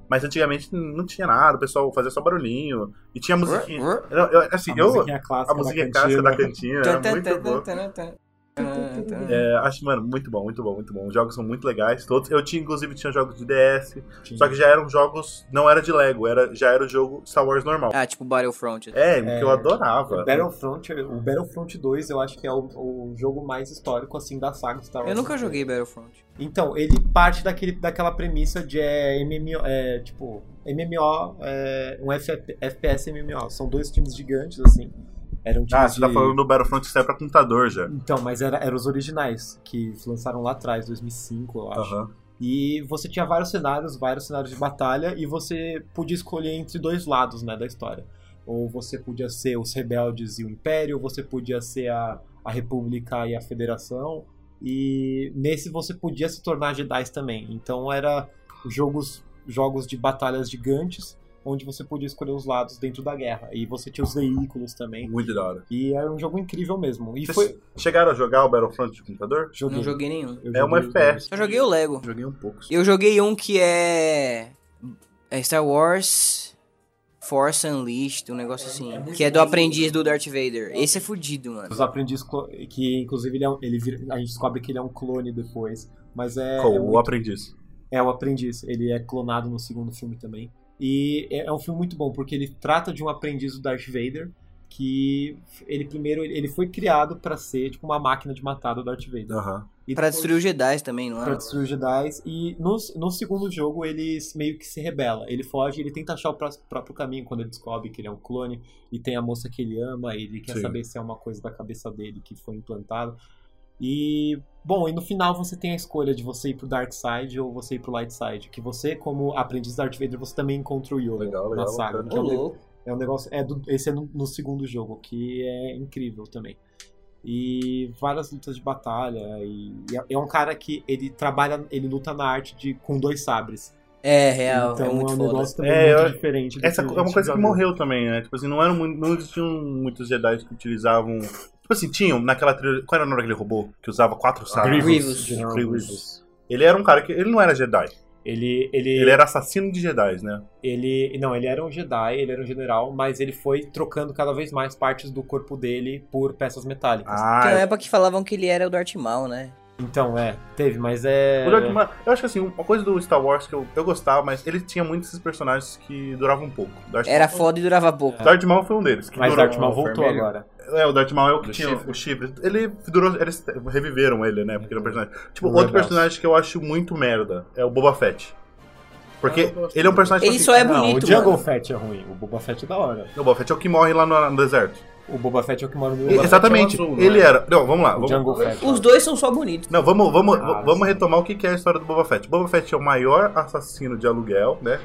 Mas antigamente não tinha nada, o pesal fazia só barulhinho. E tinha musiquinha. Ur. Não, eu- assim, A eu, musiquinha clássica a musiquinha da clássica da cantina. cantina era muito boa. Tan, tan, tan. É, acho, mano, muito bom, muito bom, muito bom. Os jogos são muito legais, todos. Eu tinha, inclusive, tinha jogos de DS, Tinha. só que já eram jogos, não era de Lego, era, já era o jogo Star Wars normal. Ah, tipo Battlefront. É, É, que eu adorava. Battlefront, o Battlefront 2 eu acho que é o, o jogo mais histórico assim da saga Star Wars. Eu nunca joguei Battlefront. Então, ele parte daquele, daquela premissa de é, MMO, é, tipo, MMO, é, um FF FPS MMO. São dois times gigantes, assim. Eram times Ah, você tá de- falando do Battlefront que sai pra computador já. Então, mas era, eram os originais, que lançaram lá atrás, 2005, eu acho. Aham. E você tinha vários cenários, vários cenários de batalha, e você podia escolher entre dois lados, né, da história. Ou você podia ser os rebeldes e o Império, ou você podia ser a, a República e a Federação. E nesse você podia se tornar Jedi também. Então era jogos, jogos de batalhas gigantes, onde você podia escolher os lados dentro da guerra. E você tinha os veículos também. Muito da hora. E era um jogo incrível mesmo. E Vocês foi. chegaram a jogar o Battlefront de computador? Joguei. Não joguei nenhum. Eu É uma FPS. Só joguei o Lego. Joguei um pouco. Eu joguei um que é. é Star Wars Force Unleashed, um negócio assim. Que é do aprendiz do Darth Vader. Esse é fudido, mano. Os aprendizes clo- que inclusive ele, é um- ele vira- a gente descobre que ele é um clone depois, mas é Com é, o muito- aprendiz. é o aprendiz. Ele é clonado no segundo filme também. E é, é um filme muito bom porque ele trata de um aprendiz do Darth Vader que ele primeiro ele foi criado pra ser tipo uma máquina de matar do Darth Vader. E Pra depois- destruir os Jedi também, não Pra é? destruir os Jedi. E no, no segundo jogo ele meio que se rebela. Ele foge, ele tenta achar o pró- próprio caminho quando ele descobre que ele é um clone. E tem a moça que ele ama, ele quer Sim. saber se é uma coisa da cabeça dele que foi implantado. E, bom, e no final você tem a escolha de você ir pro Dark Side ou você ir pro Light Side. Que você, como aprendiz Darth Vader, você também encontra o Yoda Legal, na legal, saga. que é Ô, um é um negócio. É do- esse é no, no segundo jogo, que é incrível também. E várias lutas de batalha. E, e é- é um cara que ele trabalha, ele luta na arte de com dois sabres. É, real, então é muito um foda. negócio também É, muito eu- diferente. Essa é uma coisa que morreu também, né? Tipo assim, não, eram, não existiam muitos Jedi que utilizavam. Tipo assim, tinham naquela trilha. Qual era o nome daquele robô? Que usava quatro sabres. Grievous. General Grievous. Grievous. Ele era um cara que. Ele não era Jedi. Ele, ele, Ele era assassino de Jedi, né? ele, não, ele era um Jedi, ele era um general, mas ele foi trocando cada vez mais partes do corpo dele por peças metálicas. Tem uma Ah, época que falavam que ele era o Darth Maul, né? Então, é, teve, mas é. o Darth Maul- eu acho que assim, uma coisa do Star Wars que eu, eu gostava, mas ele tinha muitos esses personagens que duravam um pouco. Darth Era Maul- foda e durava pouco. Darth Maul foi um deles. Que Mas durou- Darth Maul voltou vermelho. agora. É, o Darth Maul é o que Do tinha chifre. o chifre. Ele durou. Eles reviveram ele, né? Porque ele é um personagem. Tipo, O outro personagem que eu acho muito merda é o Boba Fett. Porque Ah, ele é um personagem. Ele tipo só é não, bonito, o Jungle mano. Fett é ruim, o Boba Fett é da hora. O Boba Fett é o que morre lá no, no deserto. O Boba Fett é o que mora no Exatamente. é o azul, não ele é? era. Não, vamos lá. é o Vamos, Jungle Fett. Os dois são só bonitos. Não, vamos, vamos, Ah, vamos sim. retomar o que que é a história do Boba Fett. Boba Fett é o maior assassino de aluguel, né?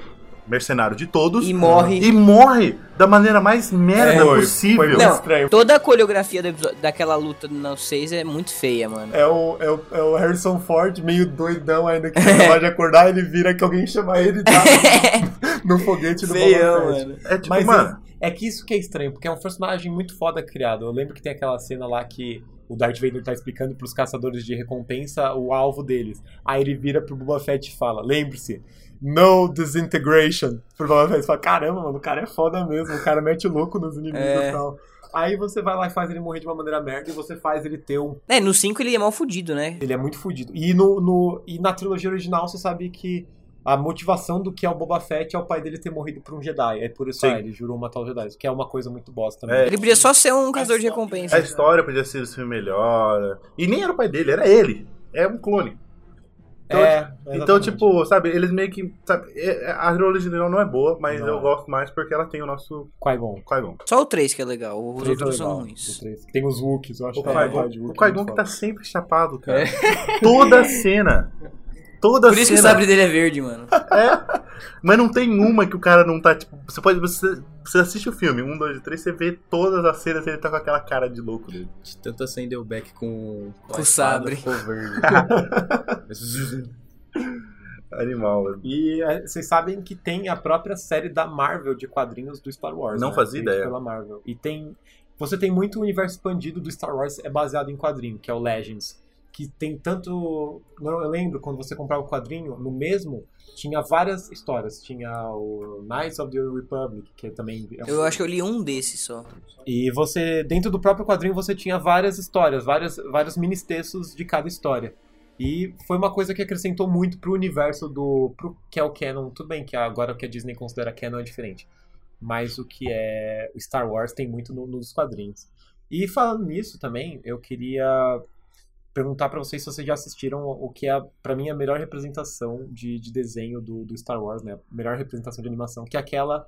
Mercenário de todos. E morre. E morre da maneira mais merda É, foi- possível. foi Não, estranho. toda a coreografia do daquela luta no 6 é muito feia, mano. É o, é, o, é o Harrison Ford, meio doidão ainda, que acabou de acordar, ele vira que alguém chama ele e dá <laughs> no foguete do Feião, Boba Fett. mano. É tipo, Mas mano. é, é que isso que é estranho, porque é um personagem muito foda criado. Eu lembro que tem aquela cena lá que o Darth Vader tá explicando pros caçadores de recompensa o alvo deles. Aí ele vira pro Boba Fett e fala: Lembre-se, no disintegration. Pro Boba Fett fala: Caramba, mano, o cara é foda mesmo, o cara mete louco nos inimigos É. e tal. Aí você vai lá e faz ele morrer de uma maneira merda e você faz ele ter um. É, no 5 ele é mal fudido, né? Ele é muito fodido. E, no, no, e na trilogia original você sabe que a motivação do que é o Boba Fett é o pai dele ter morrido por um Jedi. É por isso que Sim. ele jurou matar os Jedi. Que é uma coisa muito bosta também. É. Ele podia só ser um caçador de recompensa. A história podia ser esse filme melhor. E nem era o pai dele, era ele. É um clone. Então, É, Então, exatamente. tipo, sabe, eles meio que. Sabe, é- a trilogia original não é boa, mas Não eu é. gosto mais porque ela tem o nosso Qui-Gon. Qui-Gon. Só o 3 que é legal, os O três é outros são legal, ruins. Tem os Wookies, eu acho O que é Qui-Gon é Qui-Gon muito que tá sempre chapado, cara. Toda cena. Toda Por isso que o cena. sabre dele é verde, mano. <laughs> É. Mas não tem uma que o cara não tá, tipo. Você pode. Você, você assiste o filme, um, dois, três, você vê todas as cenas e ele tá com aquela cara de louco dele. De tanto acender o back com, Com o sabre. Ficou verde. <laughs> Animal, velho. E é, vocês sabem que tem a própria série da Marvel de quadrinhos do Star Wars. Não né? fazia ideia. Pela Marvel. E tem. Você tem muito universo expandido do Star Wars é baseado em quadrinho, que é o Legends. Que tem tanto. não, Eu lembro quando você comprava o quadrinho, no mesmo, tinha várias histórias. Tinha o Knights of the Republic, que também. é um- Eu acho que eu li um desses só. E você, dentro do próprio quadrinho, você tinha várias histórias, várias, vários mini-textos de cada história. E foi uma coisa que acrescentou muito pro universo do. Pro, que é o canon. Tudo bem que agora o que a Disney considera canon é diferente. Mas o que é o Star Wars tem muito no- nos quadrinhos. E falando nisso também, eu queria perguntar pra vocês se vocês já assistiram o que é, pra mim, a melhor representação de, de desenho do, do Star Wars, né? A melhor representação de animação, que é aquela,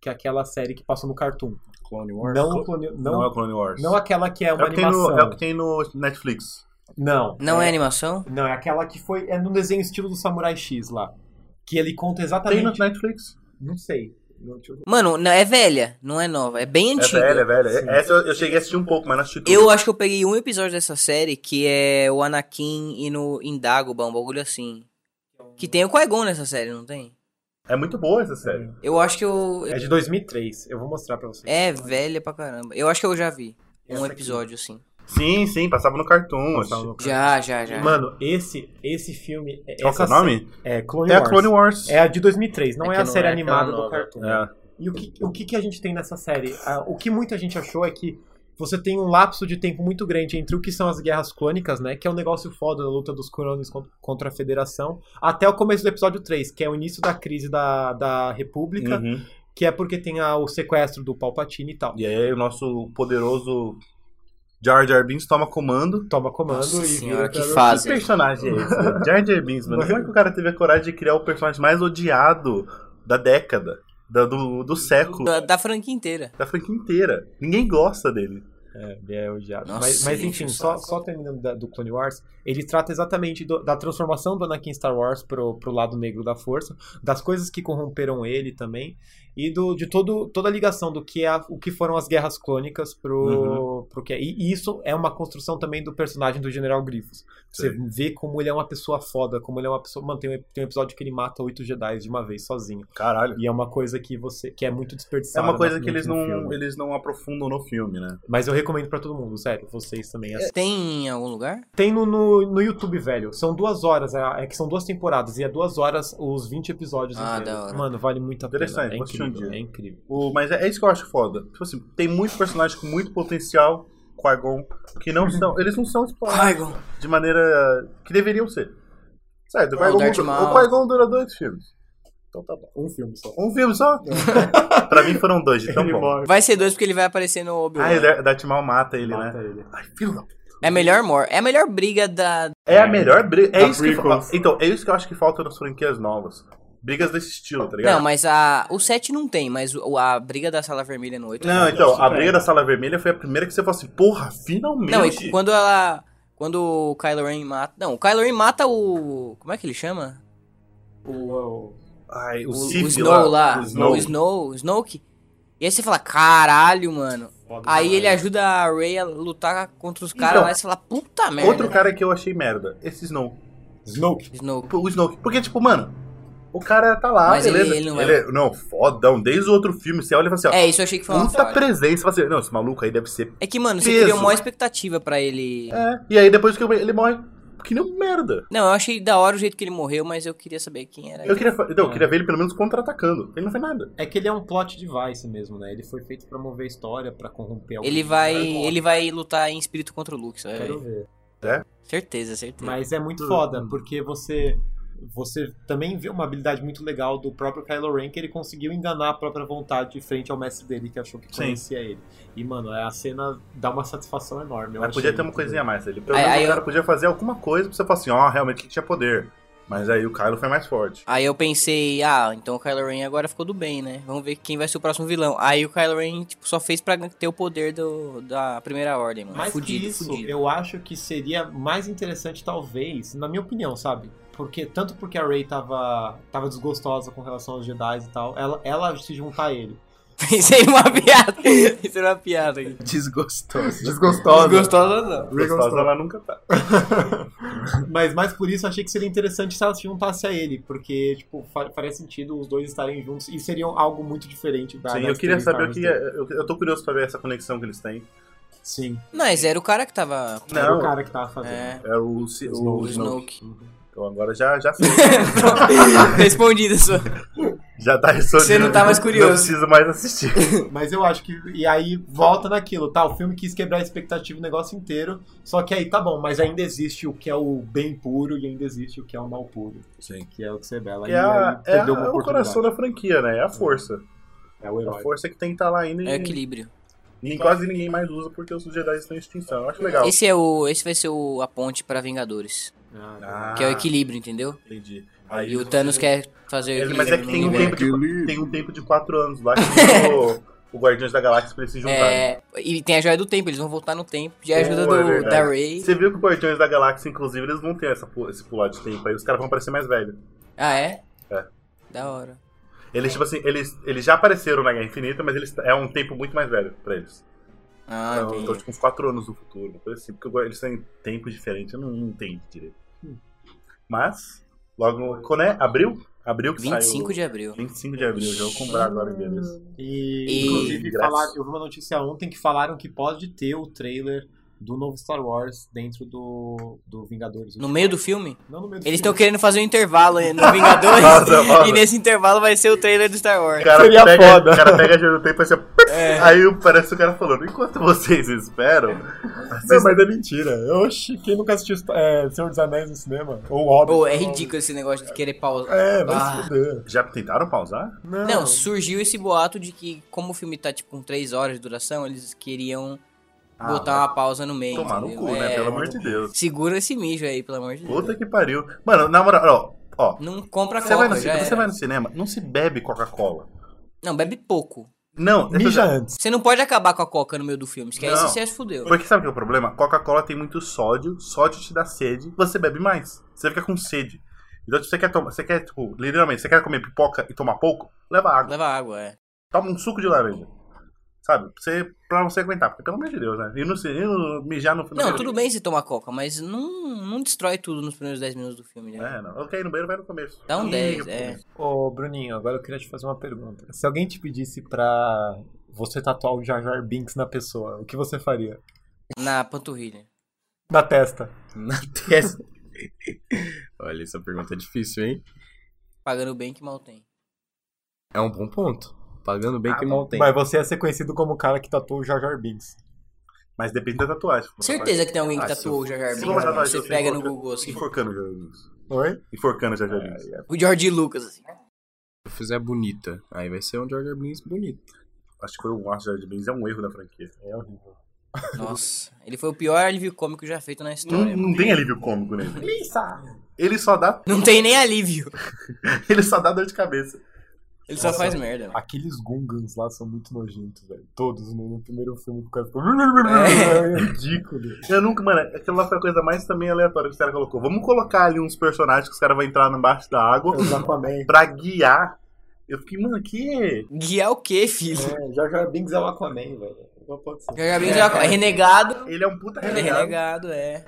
que é aquela série que passou no Cartoon. Clone Wars. Não, o clone- Não, não, é o Clone Wars. não aquela que é é, uma o que tem no, animação. é o que tem no Netflix. Não. Não é, animação? Não, é aquela que foi. É no desenho estilo do Samurai X lá. Que ele conta Tem exatamente. no Netflix. Não sei. Mano, não, é velha, não é nova, é bem É antiga. velha, é velha. Sim. Essa eu, eu cheguei a assistir um pouco, mas não assisti tudo. Eu acho que eu peguei um episódio dessa série que é o Anakin indo em Dagobah, um bagulho assim. Que tem o Qui-Gon nessa série, não tem? É muito boa essa série. Eu acho que eu. É de 2003. Eu vou mostrar pra vocês. É velha pra caramba. Eu acho que eu já vi. Essa Um aqui. episódio, assim. Sim, sim, passava no Cartoon. Passava no- Já, já, já. Mano, esse, esse filme. é- Qual que é o nome? É Clone É a Wars. Clone Wars. É a de 2003, não É é, a não série é aquela animada do nova. Cartoon. É. E o que, o que, que a gente tem nessa série? Ah, o que muita gente achou é que você tem um lapso de tempo muito grande entre o que são as guerras clônicas, né? Que é um negócio foda da luta dos clones con- contra a Federação, até o começo do episódio 3, que é o início da crise da, da República, Uhum. que é porque tem a- o sequestro do Palpatine e tal. E aí o nosso poderoso Jar Jar Binks toma comando. Toma comando Nossa e senhora, vira que fase. Que <laughs> personagem é esse? né? <laughs> Jar Jar Binks, mano. Como é que o cara teve a coragem de criar o personagem mais odiado da década, da- do, do século, Da, da franquia inteira. da franquia inteira? Ninguém gosta dele. É, ele é odiado. Nossa, mas, mas enfim, só- só terminando da- do Clone Wars, ele trata exatamente do- da transformação do Anakin Star Wars pro, pro lado negro da força, das coisas que corromperam ele também, e do, de todo, toda a ligação do que, é a- o que foram as guerras clônicas pro, pro que é. E, isso é uma construção também do personagem do General Grievous. Você vê como ele é uma pessoa foda, como ele é uma pessoa. Mano, tem um, tem um episódio que ele mata oito Jedi de uma vez, sozinho. Caralho. E é uma coisa que você. que é muito É desperdiçada. uma coisa no- que eles no não, filme. eles não aprofundam no filme, né? Mas eu recomendo pra todo mundo, sério, vocês também assistam. Tem em algum lugar? Tem no, no, no YouTube, velho. São duas horas, é, é que são duas temporadas, e é duas horas os 20 episódios Ah, inteiros. da hora. Mano, vale muito a pena. Interessante, É incrível, dia. é incrível. O, mas é, é isso que eu acho foda. Tipo assim, tem muitos personagens com muito potencial, Qui-Gon, que não são. Eles não são explorados de maneira que deveriam ser. Certo, o o Qui-Gon Darth dura- dois filmes. Então tá bom. Um filme só. Um filme só? <laughs> pra mim foram dois, de tão Ele bom. morre. Vai ser dois porque ele vai aparecer no Obi-Wan. Ah, e o Dar- Darth Maul mata ele, Mata né? ele. Ai, filho da... É a melhor mor É a melhor briga da. É a melhor briga. É isso que. Então, é isso que eu acho que falta nas franquias novas. Brigas desse estilo, tá ligado? Não, mas a. O 7 não tem, mas o- a briga da sala vermelha no 8. Não, então, a briga da Sala Vermelha foi a primeira que você falou assim, porra, finalmente. Não, e quando ela. Quando o Kylo Ren mata. Não, o Kylo Ren mata o. Como é que ele chama? O, Ai, o, O, o Snow lá. O Snow. O Snow. O Snoke. E aí você fala, caralho, mano. Foda Aí ele ajuda a Rey a lutar contra os caras Então, lá e você fala, puta merda. Outro cara que eu achei merda, esse Snow. Snoke. Snoke. O Snow. Porque, tipo, mano, o cara tá lá, Mas ele- beleza. ele não vai- é- não, fodão. Desde o outro filme, você olha e fala assim, ó. É, isso eu achei que foi uma puta presença. Você fala assim, não, esse maluco aí deve ser. É que, mano, você Peso. criou uma expectativa pra ele. É. E aí depois que eu- ele morre, que nem um merda. Não, eu achei da hora o jeito que ele morreu, mas eu queria saber quem era Eu ele. queria, não, eu queria ver ele pelo menos contra-atacando. Ele não fez nada. É que ele é um plot device mesmo, né? Ele foi feito pra mover a história, pra corromper alguém. Ele vai. Ele vai lutar em espírito contra o Luke, sabe? Quero ver. Certeza, certeza. Mas é muito foda, porque você você também vê uma habilidade muito legal do próprio Kylo Ren, que ele conseguiu enganar a própria vontade frente ao mestre dele, que achou que Sim. conhecia ele. E, mano, a cena dá uma satisfação enorme. eu Mas podia ter uma coisinha a mais ali. Pelo Aí- menos aí o cara eu- podia fazer alguma coisa pra você falar assim, ó, realmente que tinha poder. Mas aí o Kylo foi mais forte. Aí eu pensei, ah, então o Kylo Ren agora ficou do bem, né? Vamos ver quem vai ser o próximo vilão. Aí o Kylo Ren, tipo, só fez pra ter o poder do, da primeira ordem, mano. Mais fudido, que isso, fudido. eu acho que seria mais interessante, talvez, na minha opinião, sabe? Porque, tanto porque a Rey tava, tava desgostosa com relação aos Jedi e tal, ela, ela se juntar a ele. <laughs> Pensei numa piada. Pensei numa piada aqui. Desgostoso. Desgostosa. Gostosa não. Gostosa ela nunca tá. <laughs> Mas mais por isso, achei que seria interessante se ela se juntasse a ele, porque, tipo, fa- faria sentido os dois estarem juntos e seriam algo muito diferente da Sim, eu queria saber o que é. Eu, eu tô curioso pra ver essa conexão que eles têm. Sim, Mas era o cara que tava. era o Não. cara que tava fazendo. É. É o, o, O Snoke. Snoke. Então agora já, já <laughs> sei. <laughs> Respondido só. já tá respondido. Você não tá mais curioso. Não preciso mais assistir. <laughs> Mas eu acho que. E aí volta naquilo, tá? O filme quis quebrar a expectativa o negócio inteiro. Só que aí tá bom, mas ainda existe o que é o bem puro e ainda existe o que é o mal puro. Sim. Que é o que você bela. É, a, é, a- é o coração da franquia, né? É a força. É o A herói. força que tem que estar lá ainda É o e, equilíbrio. e quase ninguém mais usa porque os Jedi estão em extinção. Eu acho legal. Esse é o. Esse vai ser o, a ponte pra Vingadores. Ah, Que é o equilíbrio, entendeu? Entendi. E o Thanos quer fazer o equilíbrio. mas é que tem um, tempo de, tem um tempo de 4 anos lá que <laughs> o, o Guardiões da Galáxia pra eles se juntarem. É, e tem a joia do tempo, eles vão voltar no tempo. De ajuda Pô, é do, verdade. da Ray. Você viu que o Guardiões da Galáxia, inclusive, eles vão ter essa, esse pular de tempo aí. Os caras vão parecer mais velhos. Ah, é? É. Da hora. Eles, tipo assim, eles, eles já apareceram na Guerra Infinita, mas eles é um tempo muito mais velho pra eles. Ah, então, entendi. então, tipo, uns 4 anos no futuro, uma coisa assim. Porque eles têm tempos diferentes, eu não, não entendo direito. Mas, Logo, quando é? Abril? Abril que 25 saiu. de abril. 25 de abril, já vou comprar agora beleza. E, E- inclusive, Graças. falaram, eu vi uma notícia ontem que falaram que pode ter o trailer do novo Star Wars dentro do, do Vingadores. No meio do filme? Não no meio do Eles filme. estão querendo fazer um intervalo no <laughs> Vingadores. Nossa, e nesse intervalo vai ser o trailer do Star Wars. cara Seria pega, foda. O cara pega a do tempo e assim, É. aí parece o cara falando, enquanto vocês esperam, Não, mas é mentira. Oxi, quem nunca assistiu é, Senhor dos Anéis no cinema? Ou Hobbit? Pô, é ridículo esse negócio de querer pausar. É, vai Ah. se fuder. já tentaram pausar? Não, Não, surgiu esse boato de que, como o filme tá tipo com 3 horas de duração, eles queriam Ah, botar uma pausa no meio. Tomar no entendeu? cu, né? É, Pelo amor de Deus. Segura esse mijo aí, pelo amor de Deus. Puta que pariu. Mano, na moral, ó, ó Não compra você, vai coca, no, já ci- você vai no cinema, não se bebe Coca-Cola. Não, bebe pouco. Não, Mija essa- antes. Você não pode acabar com a coca no meio do filme, porque aí Não. você se fudeu. Porque sabe o que é o problema? Coca-Cola tem muito sódio, sódio te dá sede, você bebe mais. Você fica com sede. Então, se você quer tomar, você quer, tipo, literalmente, você quer comer pipoca e tomar pouco, leva água. Leva água, é. Toma um suco de laranja. Sabe? Pra você, pra você aguentar, porque pelo amor de Deus, né? E no, e no mijar no Não, tudo bem se tomar coca, mas não, não destrói tudo nos primeiros 10 minutos do filme, né? É, não. Ok, no banheiro vai no começo. Dá um Ih, 10, no é. começo. Ô, Bruninho, agora eu queria te fazer uma pergunta. Se alguém te pedisse pra você tatuar o Jar Jar Binks na pessoa, o que você faria? Na panturrilha. Na testa. Na testa. <laughs> Olha, essa pergunta é difícil, hein? Pagando bem que mal tem. É um bom ponto. Pagando bem Ah, que mal tem. Mas você ia ser conhecido como o cara que tatuou o Jar Jar Binks. Mas depende da tatuagem. Certeza que tem alguém que Ah, tatuou o Jar Jar Binks, tatuagem, Você pega no Google assim. Enforcando o Jar Jar Binks. Oi? Enforcando o Jar Jar Binks. O George Lucas, assim. Se eu fizer bonita, aí vai ser um Jar Jar Binks bonito. Acho que foi o Jar Jar Binks, é um erro da franquia. É horrível. Nossa, ele foi o pior alívio cômico já feito na Não, história. não tem alívio cômico nele. Lisa! Ele só dá, Não tem nem alívio. <laughs> ele só dá dor de cabeça. Ele só Nossa. faz merda. mano. Aqueles Gungans lá são muito nojentos, velho. Todos no, no primeiro filme que o cara ficou. É. <laughs> É ridículo. Eu nunca, mano, aquilo lá foi a coisa mais também aleatória que os caras colocou. Vamos colocar ali uns personagens que os caras vão entrar embaixo da água Os Aquaman. pra guiar. Eu fiquei, mano, que. Guiar o quê, filho? É, Jar Binks é o Aquaman, velho. Não pode ser. Jar Binks é, uma- é renegado. Ele é um puta Ele é renegado. renegado, é.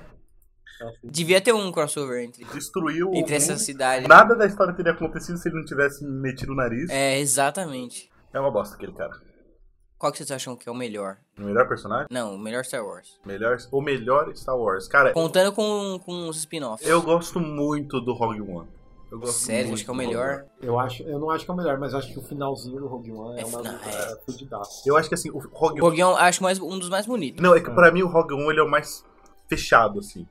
Devia ter um crossover entre, Destruiu o entre mundo. essas cidades. Nada da história teria acontecido se ele não tivesse metido o nariz. É, É, exatamente. uma bosta aquele cara. Qual que vocês acham que é o melhor? O melhor personagem? Não, o melhor Star Wars. Melhor, o melhor Star Wars. Cara, Contando com, com os spin-offs. eu gosto muito do Rogue One. Eu gosto Sério, muito acho que é o melhor. One. Eu, acho, eu não acho que é o melhor, mas eu acho que o finalzinho do Rogue One é, É, uma é. é. fudidaça. Eu acho que assim, o Rogue O Rogue One, acho mais, um dos mais bonitos. Não, é que pra mim o Rogue One ele é o mais fechado, assim.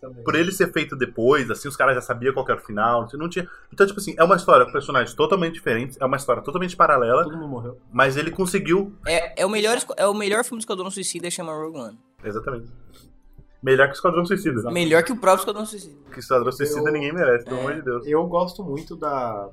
Também. Por ele ser feito depois, assim, os caras já sabiam qual era o final. Não tinha... Então, tipo assim, é uma história com personagens totalmente diferentes, é uma história totalmente paralela, Todo mundo morreu. mas ele conseguiu. É, é, o melhor, é o melhor filme do Esquadrão Suicida, chama Rogue One. Exatamente. Melhor que o Esquadrão Suicida. Melhor que o próprio Esquadrão Suicida. Que o Esquadrão Suicida Eu- ninguém merece, pelo É. amor de Deus. Eu gosto muito da.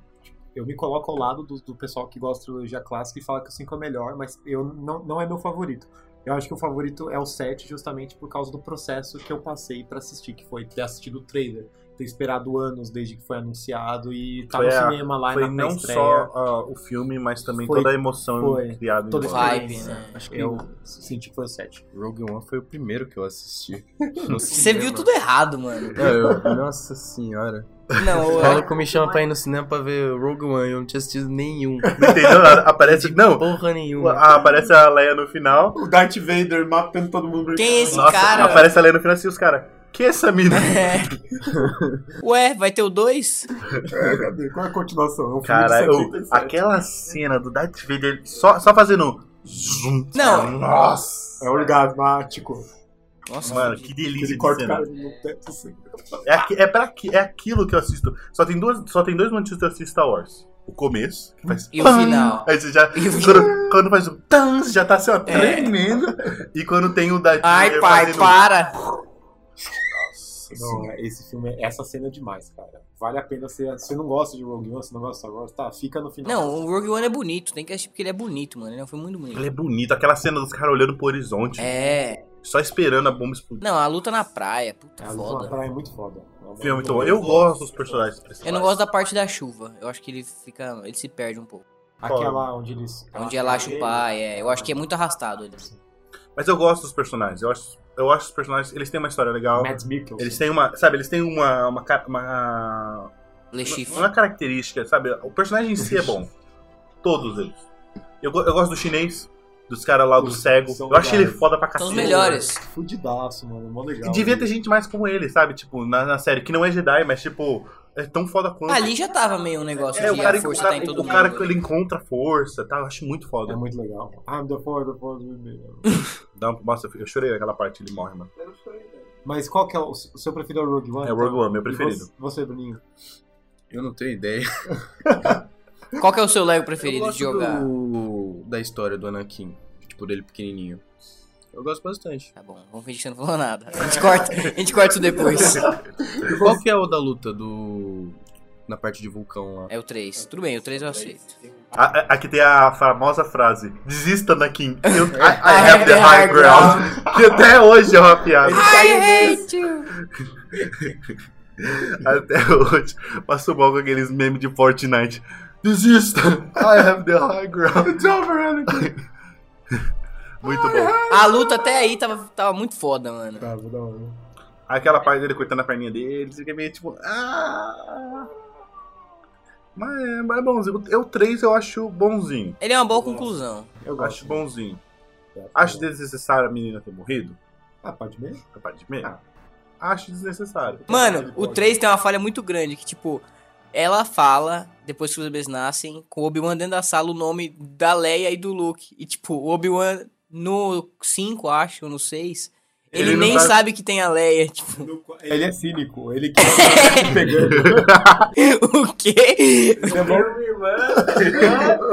Eu me coloco ao lado do, do pessoal que gosta de trilogia clássica e fala que o 5 é o melhor, mas eu não, não é meu favorito. Eu acho que o favorito é o 7, justamente por causa do processo que eu passei pra assistir, que foi ter assistido o trailer, ter esperado anos desde que foi anunciado e tá Foi no a- cinema lá Foi na não só ah, o filme, mas também Foi- toda a emoção foi. criada em Toda a volta. Vibe, né? Acho que Eu senti que foi o 7. Rogue One foi o primeiro que eu assisti. <laughs> Você viu tudo errado, mano. É, eu- nossa senhora. Não, O <laughs> eu- maluco me chama pra ir no cinema pra ver Rogue One, eu não tinha assistido nenhum. Não entendeu nada? Aparece. Não, Porra nenhuma. ah, aparece a Leia no final. O Darth Vader matando todo mundo. Quem é esse Nossa, cara? aparece a Leia no final assim, os caras. Que é essa mina? <laughs> É. Ué, vai ter o 2? É, cadê? Qual é a continuação? É um Cara, de eu- 77. aquela cena do Darth Vader só, só fazendo. Zoom. Não. Nossa! É orgasmático. Nossa, Mano, que delícia Ele de corta o cena. teto assim. É, é, pra, é aquilo que eu assisto. Só tem, duas, só tem dois motivos que eu assisto Star Wars. O começo, que faz. E o pam, final. Aí você já. E o Quando, quando faz o. Tan, você já tá assim, ó, tremendo. E quando tem o Darth Ai, pai, fazendo- para! Não, é, esse filme, essa cena é demais, cara. Vale a pena você. Se você não gosta de Rogue One, se não gosta de Star Wars, tá, fica no final. Não, o Rogue One é bonito, tem que assistir porque ele é bonito, mano. Ele é um filme muito bonito. Ele é bonito, aquela cena dos caras olhando pro horizonte, É. só esperando a bomba explodir. Não, a luta na praia, puta É, a luta na foda. praia é muito foda. Filme é muito bom. Eu gosto dos personagens principais. Eu não gosto da parte da chuva. Eu acho que ele fica. ele se perde um pouco. Aquela onde eles. Onde ela acha o pai, é. Eu acho que é muito arrastado ele. Mas eu gosto dos personagens. Eu acho, eu acho os personagens, eles têm uma história legal. Mads Mikkelsen. Eles têm uma, sabe, eles têm uma uma, uma. Não é característica, sabe? O personagem em si é bom. <laughs> Todos eles. Eu, eu gosto do chinês, dos caras lá do cego. são Eu acho ele foda pra São cacete. os melhores. Fudidaço, mano. Mó legal. E devia ter gente mais como ele, sabe? Tipo, na, na série, que não é Jedi, mas tipo, é tão foda quanto. Ali já tava meio um negócio é, o de cara, a força o cara, tá em todo o mundo. cara que ele encontra força, tá? Eu acho muito foda. É muito legal. I'm the force, the force with me. <laughs> Dá um- nossa, eu chorei naquela parte, ele morre, mano. Mas qual que é o, o seu preferido? É o Rogue One? É o Rogue One, meu E preferido. Você, você, Bruninho? Eu não tenho ideia. <laughs> Qual que é o seu Lego preferido de jogar? do- da história do Anakin. Tipo, dele pequenininho. Eu gosto bastante. Tá bom, vamos fingir que você não falou nada. A gente corta, a gente corta isso depois. <laughs> Qual que é o da luta do... Na parte de vulcão lá? É o 3. Tudo bem, o 3 eu aceito. A- a- Aqui tem a famosa frase: Desista, Anakin. Eu, <laughs> I, I have the high ground. Que até hoje é uma piada. I hate you! <laughs> Até hoje. Passou mal com aqueles memes de Fortnite. Desista! I have the high ground. It's over, Anakin. <laughs> Muito bom. A luta até aí tava, tava muito foda, mano. Tá, vou dar uma. Aquela parte dele cortando a perninha dele, fica meio tipo. Ah! Mas é, mas é bonzinho. Eu 3 eu acho bonzinho. Ele é uma boa conclusão. Eu gosto. acho bonzinho. Acho desnecessário a menina ter morrido. Ah, pode ver? Capaz de meio. Acho desnecessário. Mano, o 3 tem uma falha muito grande, que tipo, ela fala, depois que os bebês nascem, com o Obi-Wan dentro da sala, o nome da Leia e do Luke. E tipo, o Obi-Wan no 5, acho, no 6, ele, Ele nem sabe- sabe que tem a Leia, tipo, Ele é cínico. Ele quer <laughs> pegando. o quê?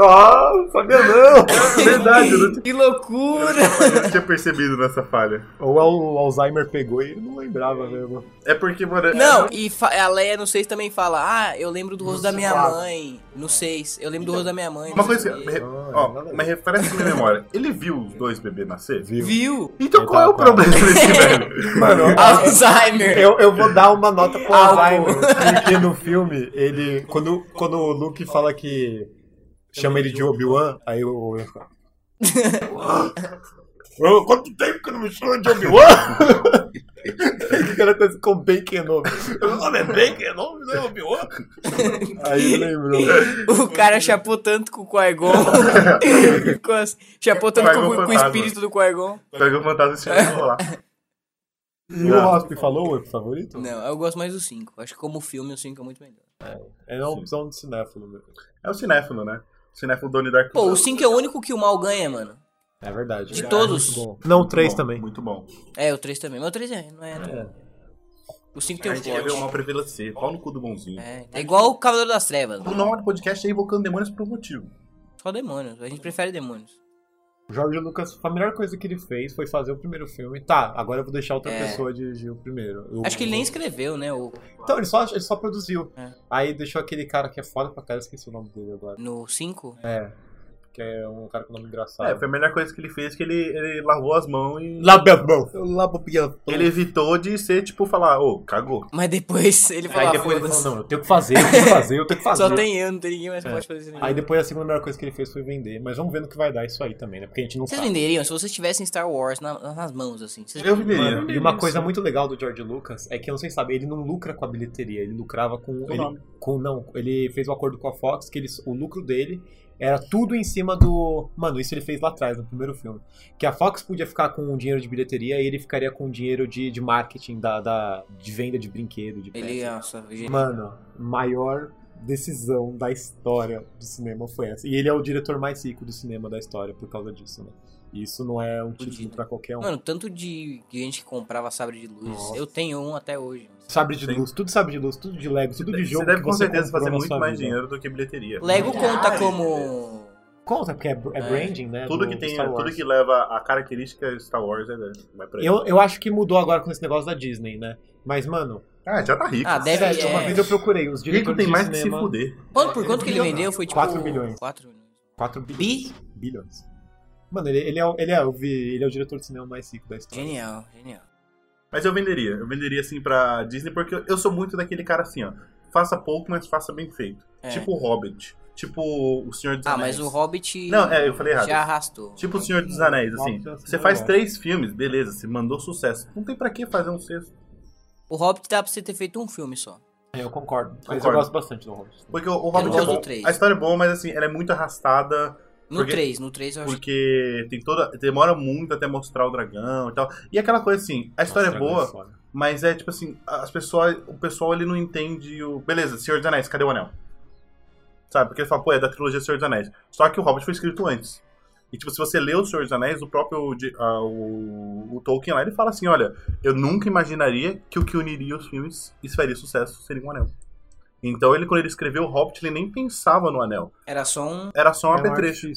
Ah, sabia não! Verdade, eu não tinha, Que loucura! eu não tinha percebido nessa falha. Ou o Alzheimer pegou e ele não lembrava mesmo. É porque, mano. Não, e fa- a Leia no 6 também fala, ah, eu lembro do rosto da minha mãe. No 6, eu lembro do rosto da minha mãe. Uma coisa re- Ó, mas refresca minha memória. Ele viu os dois bebês nascer? Viu? Viu? Então Ele qual é o problema? <laughs> Mano, Alzheimer! eu, eu vou dar uma nota pro Algo. Alzheimer. Porque no filme, ele. Quando, quando o Luke fala que. Chama ele de Obi-Wan, aí eu. <laughs> Ô, Quanto tempo que não me chama de Obi-Wan? <laughs> O cara tá com Bacon Kenobi. Meu nome é Bacon Kenobi, não é Obi-Wan? Aí lembrou. O cara chapou tanto com o Qui-Gon. <laughs> As- chapou tanto com, com o espírito do Qui-Gon. Pega o fantasma e chega lá. E o Rosp falou o favorito? Não, eu gosto mais do 5. Acho que como filme o 5 é muito melhor. É uma opção de cinéfilo. meu. É o cinéfilo, né? O cinéfilo Donnie Dark. Pô, o 5 é o único que o mal ganha, mano. É verdade. De É todos. muito bom. Não, o 3 Muito bom, também. Muito bom. É, o 3 também. Mas o 3 é, não é. tão- O 5 tem A gente quer ver o plot. mal prevalecer. Pau no cu do bonzinho. É, é igual o Cavaleiro das Trevas. O nome do podcast é Invocando Demônios por um motivo. Só demônios. A gente prefere demônios. O Jorge Lucas, a melhor coisa que ele fez foi fazer o primeiro filme. Tá, agora eu vou deixar outra É. pessoa dirigir o primeiro. Eu- Acho que ele nem escreveu, né? O, Então, ele só, ele só produziu. É. Aí deixou aquele cara que é foda pra cara, esqueci o nome dele agora. no 5. É. Que é um cara com nome engraçado. É, foi a melhor coisa que ele fez, que ele, ele lavou as mãos e... Lababão. Ele evitou de ser, tipo, falar, ô, cagou. Mas depois ele falou, Aí ah, depois ele falou, não, eu tenho que fazer, eu tenho que fazer, eu tenho que <laughs> fazer. Só tem eu, não tem ninguém mais que É. pode fazer isso. Aí depois a segunda melhor coisa que ele fez foi vender. Mas vamos ver no que vai dar isso aí também, né? Porque a gente não Vocês sabe. venderiam se vocês tivessem Star Wars na- nas mãos, assim? Vocês... Eu venderia. Mano, e uma coisa muito legal do George Lucas é que, eu não sei se sabe, ele não lucra com a bilheteria, ele lucrava com. Ele, nome. com não, ele fez um acordo com a Fox que eles, o lucro dele era tudo em cima do. Mano, isso ele fez lá atrás, no primeiro filme. Que a Fox podia ficar com o dinheiro de bilheteria e ele ficaria com o dinheiro de, de marketing, da, da, de venda de brinquedo, de Ele, peça. nossa, genial. Mano, maior decisão da história do cinema foi essa. E ele é o diretor mais rico do cinema da história por causa disso, né? E isso não é um título pra qualquer um. Mano, tanto de gente que comprava sabre de luz. Nossa. Eu tenho um até hoje. Sabre de Sim. luz, tudo sabre de luz, tudo de Lego, tudo de jogo. Você deve com certeza comprou fazer muito mais vida. dinheiro do que bilheteria. Lego conta como. Conta, porque é, é branding, né? Tudo do- que tem, tudo que leva a característica Star Wars é, vai pra ele. Eu, eu acho que mudou agora com esse negócio da Disney, né? Mas, mano, Ah, já tá rico. Ah, deve- sério, é. uma vez eu procurei os Rico diretores tem de mais que se cinema, fuder. Quanto, por quanto que ele vendeu? Foi tipo. 4 milhões. 4 milhões. 4 Bi? bilhões. bilhões. Mano, ele, ele, é, o- ele, é, o vi- ele é o diretor de cinema mais rico da história. Genial, genial. Mas eu venderia. Eu venderia assim pra Disney porque eu- eu sou muito daquele cara assim, ó. Faça pouco, mas faça bem feito. É. Tipo o Hobbit. Tipo o Senhor dos Ah, Anéis. mas o Hobbit. Não, é, eu falei errado. Já arrastou. Tipo o Senhor dos Anéis, assim. É Você faz três filmes, beleza, você mandou sucesso. Não tem pra que fazer um sexto. O Hobbit dá pra você ter feito um filme só. É, eu concordo. Mas Concordo. eu gosto bastante do Hobbit. Porque o, o Hobbit é bom. do três. A história é boa, mas assim, ela é muito arrastada. No Porque- 3, no 3 eu acho que Porque tem toda. Demora muito até mostrar o dragão e tal. E aquela coisa assim, a história Nossa, é boa, foda. mas é tipo assim, as pessoas. O pessoal ele não entende o. Beleza, Senhor dos Anéis, cadê o anel? Sabe? Porque ele fala, pô, é da trilogia Senhor dos Anéis. Só que o Hobbit foi escrito antes. E tipo, se você lê o Senhor dos Anéis, o próprio ah, o, o Tolkien lá, ele fala assim, olha, eu nunca imaginaria que o que uniria os filmes e faria sucesso seria um anel. Então ele, quando ele escreveu o Hobbit, ele nem pensava no anel. era só um. Era só um É apetrecho.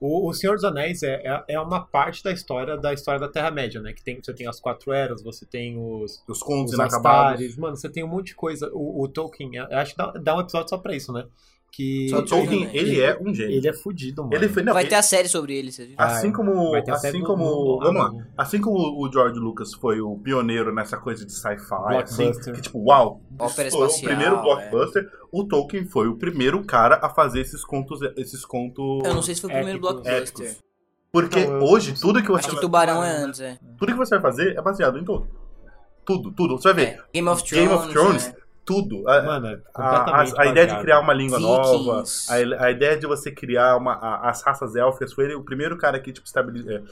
O, o Senhor dos Anéis é, é, é uma parte da história da história da Terra-média, né? Que tem, você tem as quatro eras, você tem os, Os contos os inacabados. Astares, mano, você tem um monte de coisa. O, o Tolkien, eu acho que dá, dá um episódio só pra isso, né? Que Só O Tolkien, Ele- ele é um gênio. ele é fudido, mano. Ele foi, não, Vai ele- ter a série sobre ele, vocês viram? Ah, assim é. como, Vai ter a série assim do- como, do- vamos lá, assim como o George Lucas foi o pioneiro nessa coisa de sci-fi, assim, que tipo, uau, Ópera estourou espacial, o primeiro é. blockbuster, o Tolkien foi o primeiro cara a fazer esses contos, esses contos Eu não sei se foi o primeiro épicos, blockbuster. épicos. Porque Não, eu- hoje tudo que você Acho que vai, Tubarão é antes, é. tudo que você vai fazer é baseado em Tolkien. Tudo, tudo. Você vai ver. É. Game of Thrones. Game of Thrones, é. Tudo. A- Mano, é a, a- a ideia de criar uma língua Vikings. nova, a, a ideia de você criar uma, a- as raças élficas, foi ele o primeiro cara que tipo, estabele- é,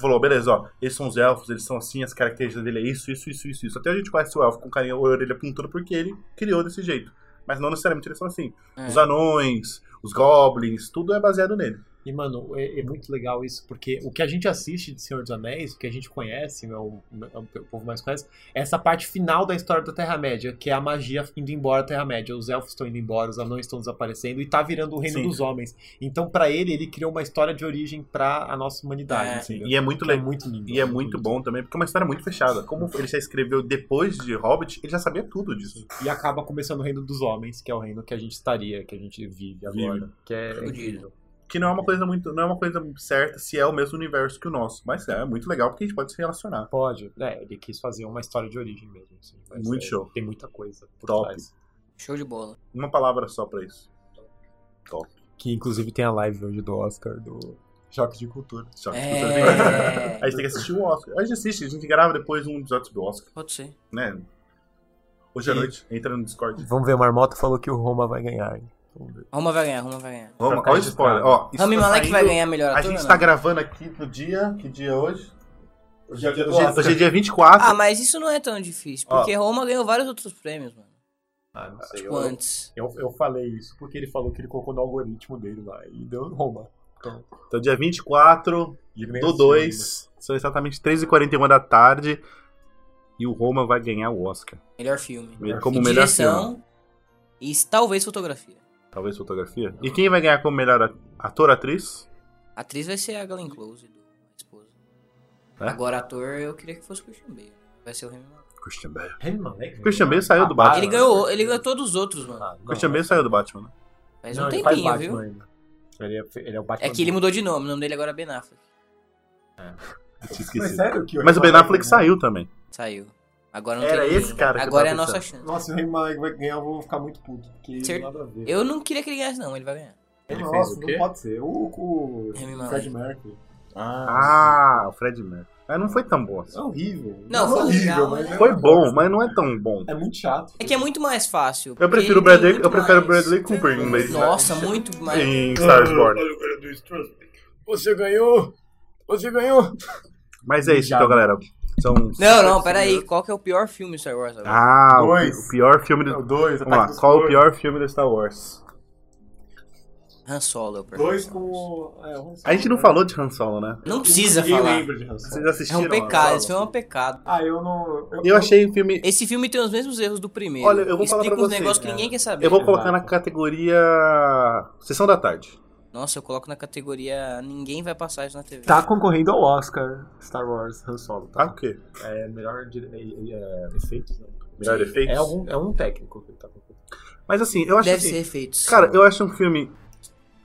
falou, beleza, ó, eles são os elfos, eles são assim, as características dele é isso, isso, isso, isso, isso. Até a gente conhece o elfo com carinha, orelha puntuda, porque ele criou desse jeito. Mas não necessariamente eles são assim. É. Os anões, os goblins, tudo é baseado nele. E, mano, é, é muito legal isso, porque o que a gente assiste de Senhor dos Anéis, o que a gente conhece, né, o, o, o povo mais conhece, é essa parte final da história da Terra-média, que é a magia indo embora da Terra-média. Os elfos estão indo embora, os anões estão desaparecendo e tá virando o reino Sim. dos homens. Então, pra ele, ele criou uma história de origem pra a nossa humanidade. É. E é muito Que é legal. muito lindo. E é muito bom também, porque é uma história muito fechada. Como ele já escreveu depois de Hobbit, ele já sabia tudo disso. E acaba começando o reino dos homens, que é o reino que a gente estaria, que a gente vive agora. Vive. Que é incrível. Que não é uma coisa muito. Não é uma coisa certa se é o mesmo universo que o nosso. Mas é, muito legal porque a gente pode se relacionar. Pode. É, ele quis fazer uma história de origem mesmo. assim, Muito é, show. Tem muita coisa por Top. trás. Show de bola. Uma palavra só pra isso. Que inclusive tem a live hoje do Oscar, do Choque de Cultura. Só que É. <laughs> A gente tem que assistir o Oscar. A gente assiste, a gente grava depois um episódio do Oscar, Pode ser. né? Hoje à E- noite, entra no Discord. Vamos ver, o Marmota falou que o Roma vai ganhar. hein? Vamos ver. Roma vai ganhar, Roma vai ganhar. Ficar olha o spoiler. Ó, isso Rami tá Malek saindo- vai ganhar melhor A gente ou tá não? gravando aqui no dia. Que dia é hoje? Hoje é o dia do Hoje, Oscar. hoje é dia 24. Ah, mas isso não é tão difícil, Ó. porque Roma ganhou vários outros prêmios, mano. Ah, não sei. Tipo, Eu, antes. eu, eu falei isso porque ele falou que ele colocou no algoritmo dele lá e deu Roma. Então, Então, dia 24 e ele nem do assistiu 2. São exatamente 3h41 da tarde. E o Roma vai ganhar o Oscar. Melhor filme. Como E melhor direção filme. e talvez fotografia. Talvez fotografia. E quem vai ganhar como melhor ator, atriz? Atriz vai ser a Glenn Close, do esposa. É? Agora, ator, eu queria que fosse o Christian Bale. Vai ser o Remy Malek. Christian Bale. Rami Malek? Christian Bale saiu do Ah, Batman. Ele ganhou, ele ganhou todos os outros, mano. Ah, não, Christian Bale saiu do Batman. né? Faz não, um ele faz tempinho, Batman viu? ainda. Ele é, ele é o Batman. É que ele mudou de nome, o nome dele agora é Ben Affleck. Eu tinha Mas sério que Mas o Ben Affleck saiu também. Saiu. Agora não Era tem esse cara Agora é a nossa chance. Nossa, se o Rami Malek vai ganhar, eu vou ficar muito puto. Porque Cer- nada a ver. Eu não queria que ele ganhasse, não, ele vai ganhar. Ele Nossa, fez o quê? não pode ser. O, o Rami Fred Malek. Mercury. Ah, o Fred Mercury. Mas não foi tão bom assim. É horrível. Não, é foi horrível, legal, mas né? Foi bom, mas não é tão bom. É muito chato. É que é muito mais fácil. Eu prefiro o Bradley, eu prefiro o Bradley Cooper em inglês. né? Nossa, muito mais. Em Star Wars. Você ganhou! Você ganhou! Mas é isso, então, galera. São Não, não, peraí. Qual que é o pior filme de Star Wars agora? Ah, o, Dois. o pior filme do. É 2, Vamos lá, qual o pior filme do Star Wars? Han Solo é pior. Dois com. É, Solo, A gente não né? falou de Han Solo, né? Não precisa Ninguém falar. lembra de Han Solo. Vocês É assistiram? um pecado, esse filme é um pecado. Ah, eu não. Eu achei o filme. Esse filme tem os mesmos erros do primeiro. Olha, eu vou falar Explica pra uns vocês, negócios que ninguém quer saber. Eu vou Exato. colocar na categoria. Sessão da tarde. Nossa, eu coloco na categoria ninguém vai passar isso na TV. Tá concorrendo ao Oscar Star Wars Han Solo, Tá tá? o quê? É melhor de, é, é, efeitos, né? Melhor efeitos? É, algum, é um técnico que ele tá concorrendo. Mas assim, eu acho Deve assim. ser efeitos. Cara, eu acho um filme.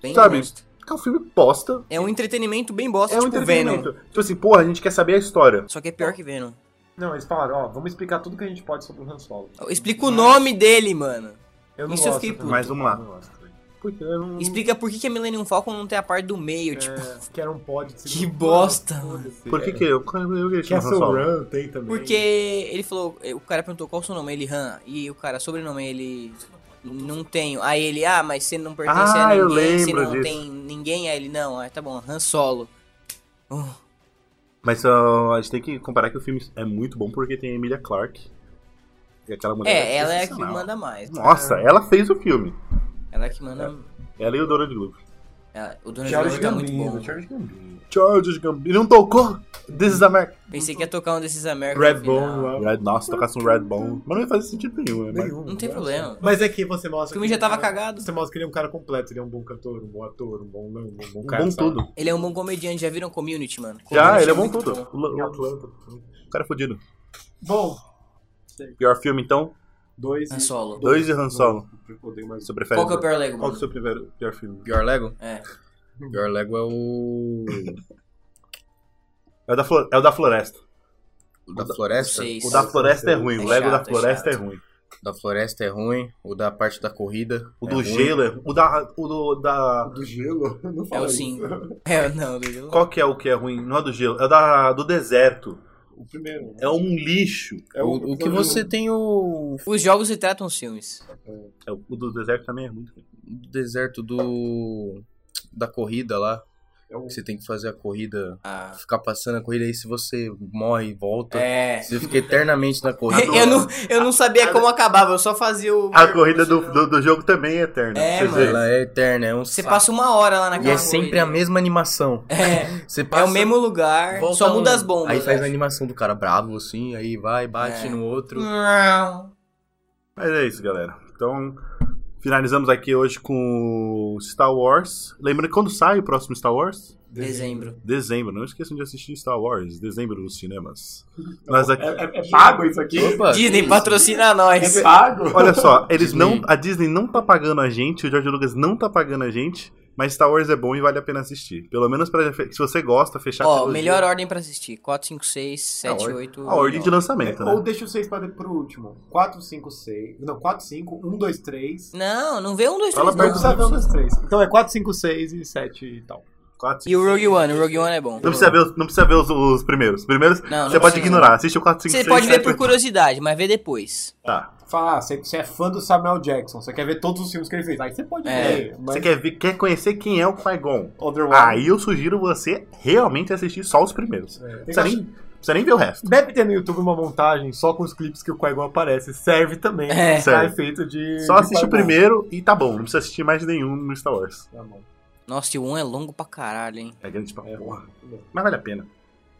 Bem sabe, honesto. É um filme bosta. É um entretenimento bem bosta, É um tipo entretenimento. Venom. Tipo assim, porra, a gente quer saber a história. Só que é pior que Venom. Não, eles falaram, ó, vamos explicar tudo que a gente pode sobre o Han Solo. Explica o nome dele, mano. Eu Isso eu fiquei puto. Mas vamos lá. Não... Explica por que, que a Millennium Falcon não tem a parte do meio, tipo. É, que era um pod de Que bosta, mano. Por que É. que eu... eu, eu, eu Castle Run tem também. Porque ele falou, o cara perguntou qual o seu nome, ele Han, e o cara, sobrenome, ele não tenho. Aí ele, ah, mas você não pertence Ah, a eu ninguém, você não disso. tem ninguém, aí ele, não, ah, tá bom, Han Solo. Uh, Mas a gente tem que comparar que o filme é muito bom porque tem a Emilia Clarke. E aquela mulher É, ela é a que manda mais. Nossa, ela fez o filme. Ela é que manda. Ela e o Donald Glover. ela- o Donald Charles Glover tá muito bom. Charles Gambino. Charles Gambino não tocou. This is America. Pensei que ia tocar um desses American no Redbone. Red, nossa, tocasse um Redbone. Mas não ia fazer sentido nenhum, né? Nenhum. Não tem problema. Mas é que você mostra. O filme que já ele é tava um cara- cagado. Você mostra que ele é um cara completo, ele é um bom cantor, um bom ator, um bom, um bom, Um cara. bom sabe? tudo. Ele é um bom comediante, já viram Community, mano? Já, Community ele é bom tudo. O, cara é fudido. Bom, Pior filme, então? Dois. Han Solo. Dois de Han Solo. Você prefere? Qual que é o pior Lego, Qual que é o seu primeiro, pior filme? Pior Lego? É. <laughs> Pior Lego é o. É o da, Flo- é o da Floresta. O da Floresta? Sei. O da Floresta é ruim. É o Lego da chato, é Floresta é chato. ruim. O da Floresta é ruim. O da parte da corrida. O é do ruim. gelo é. O da. O do, da. Do gelo? <laughs> Não É fala o isso. 5. <laughs> É, não, do Qual que é o que é ruim? Não é do gelo, é o da, do deserto. O primeiro. É um lixo. É O, o que você tem o. Os jogos se tratam os filmes. É, o do deserto também é muito ruim. do deserto do. Da corrida lá. É você tem que fazer a corrida. Ah. Ficar passando a corrida aí se você morre e volta. É. Você fica eternamente na <laughs> corrida. Eu não, eu não sabia como acabava, eu só fazia o. A corrida do, do, do jogo também é eterna. É, mano. Ela é eterna, é um Você saco. passa uma hora lá E naquela é sempre corrida. a mesma animação. É. <laughs> Você É passa, o mesmo lugar, só muda um- as bombas. Aí faz a animação do cara bravo, assim, aí vai, bate É. no outro. Mas é isso, galera. Então, finalizamos aqui hoje com Star Wars. Lembrando que quando sai o próximo Star Wars? Dezembro. Dezembro. Não esqueçam de assistir Star Wars. Dezembro nos cinemas. Nós aqui... É, é- é pago isso aqui? Opa, Disney patrocina nós. É pago? Olha só, eles Disney. não. A Disney não tá pagando a gente, o George Lucas não tá pagando a gente, mas Star Wars é bom e vale a pena assistir. Pelo menos pra, se você gosta, fechar a Ó, melhor ordem pra assistir. 4, 5, 6, 7, ordem- 8. A ordem de lançamento, Ou né? deixa o 6 pra pro último. 4, 5, 6. Não, 4, 5, 1, 2, 3. Não, não vê um, dois, Fala três, Não perto ver 1, 2, 3. Então é 4, 5, 6 e 7 e tal. Quatro, E o Rogue One, o Rogue One é bom. Não precisa ver, os- não precisa ver os, os primeiros. Os primeiros Não, você não pode precisa. ignorar. Assiste o 4, 5, Você 6, pode ver 7, por 8. curiosidade, mas vê depois. Tá. Fala, ah, você, você é fã do Samuel Jackson, você quer ver todos os filmes que ele fez. Aí você pode É. ver. Mas Você quer, ver, quer conhecer quem é o Qui-Gon? Otherwise, Aí eu sugiro você realmente assistir só os primeiros. Não que precisa nem, precisa nem ver o resto. Deve ter no YouTube uma montagem só com os clipes que o Qui-Gon aparece. Serve também É. pra Serve. efeito de. Só de assiste o Qui-Gon. primeiro e tá bom. Não precisa assistir mais nenhum no Star Wars. Tá bom. Nossa, e o 1 é longo pra caralho, hein? É grande pra É, porra. Mas vale a pena.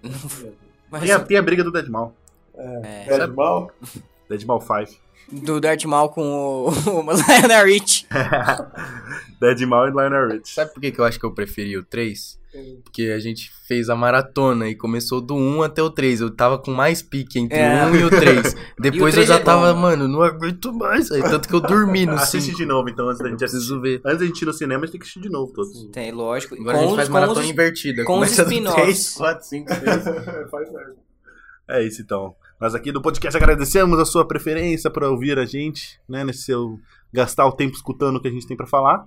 <laughs> Mas Tem a, tem a briga do Deadmal. é, É de mal? <laughs> Deadmal 5. do Darth Maul com o, <laughs> o Lionel Rich. Deadmal e Lionel Rich. Sabe por que, que eu acho que eu preferi o 3? Porque a gente fez a maratona e começou do 1 até o 3. Eu tava com mais pique entre É. o 1 e o 3. <laughs> Depois eu 3 já é bom, tava, mano. mano, não aguento mais. Aí, tanto que eu dormi no Assiste 5. de novo, então, antes da gente assistir. Ver. Antes da gente ir no cinema, a gente tem que assistir de novo todos. Tem, lógico. Agora a gente com, faz os- maratona com os, invertida. com os Começa do spin-offs. 3, 4, 5, 6. Faz certo. É isso, então. Nós aqui do podcast agradecemos a sua preferência para ouvir a gente, né? Nesse seu gastar o tempo escutando o que a gente tem para falar.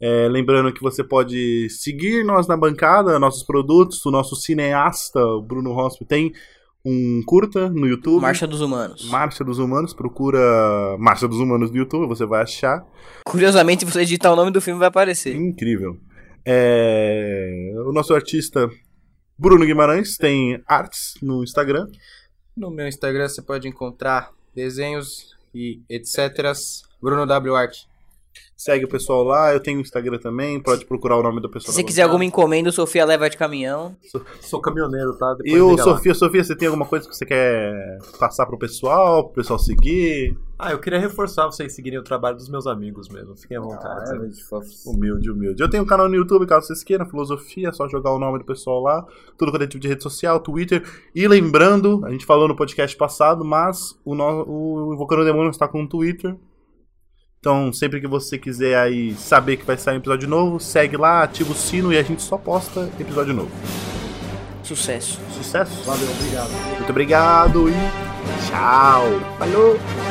É, lembrando que você pode seguir nós na bancada, nossos produtos, o nosso cineasta, o Bruno Rospo, tem um curta no YouTube. Marcha dos Humanos. Marcha dos Humanos, procura Marcha dos Humanos no YouTube, você vai achar. Curiosamente, se você digitar o nome do filme, vai aparecer. Incrível. É, O nosso artista Bruno Guimarães tem artes no Instagram. No meu Instagram você pode encontrar desenhos e etc. Bruno W Art. Segue o pessoal lá, eu tenho o Instagram também, pode procurar o nome do pessoal. Se você quiser alguma encomenda, o Sofia leva de caminhão. Sou caminhoneiro, tá? Depois E o liga lá. Sofia, Sofia, você tem alguma coisa que você quer passar pro pessoal, pro pessoal seguir? Ah, eu queria reforçar vocês seguirem o trabalho dos meus amigos mesmo. Fiquem à vontade. Humilde, humilde. Eu tenho um canal no YouTube, caso vocês queiram, Filosofia, é só jogar o nome do pessoal lá. Tudo quanto é tipo de rede social, Twitter. E lembrando, a gente falou no podcast passado, mas o, no, o Invocando o Demônio está com um Twitter. Então, sempre que você quiser aí saber que vai sair um episódio novo, segue lá, ativa o sino e a gente só posta episódio novo. Sucesso. Sucesso! Valeu, obrigado. Muito obrigado e tchau! Falou!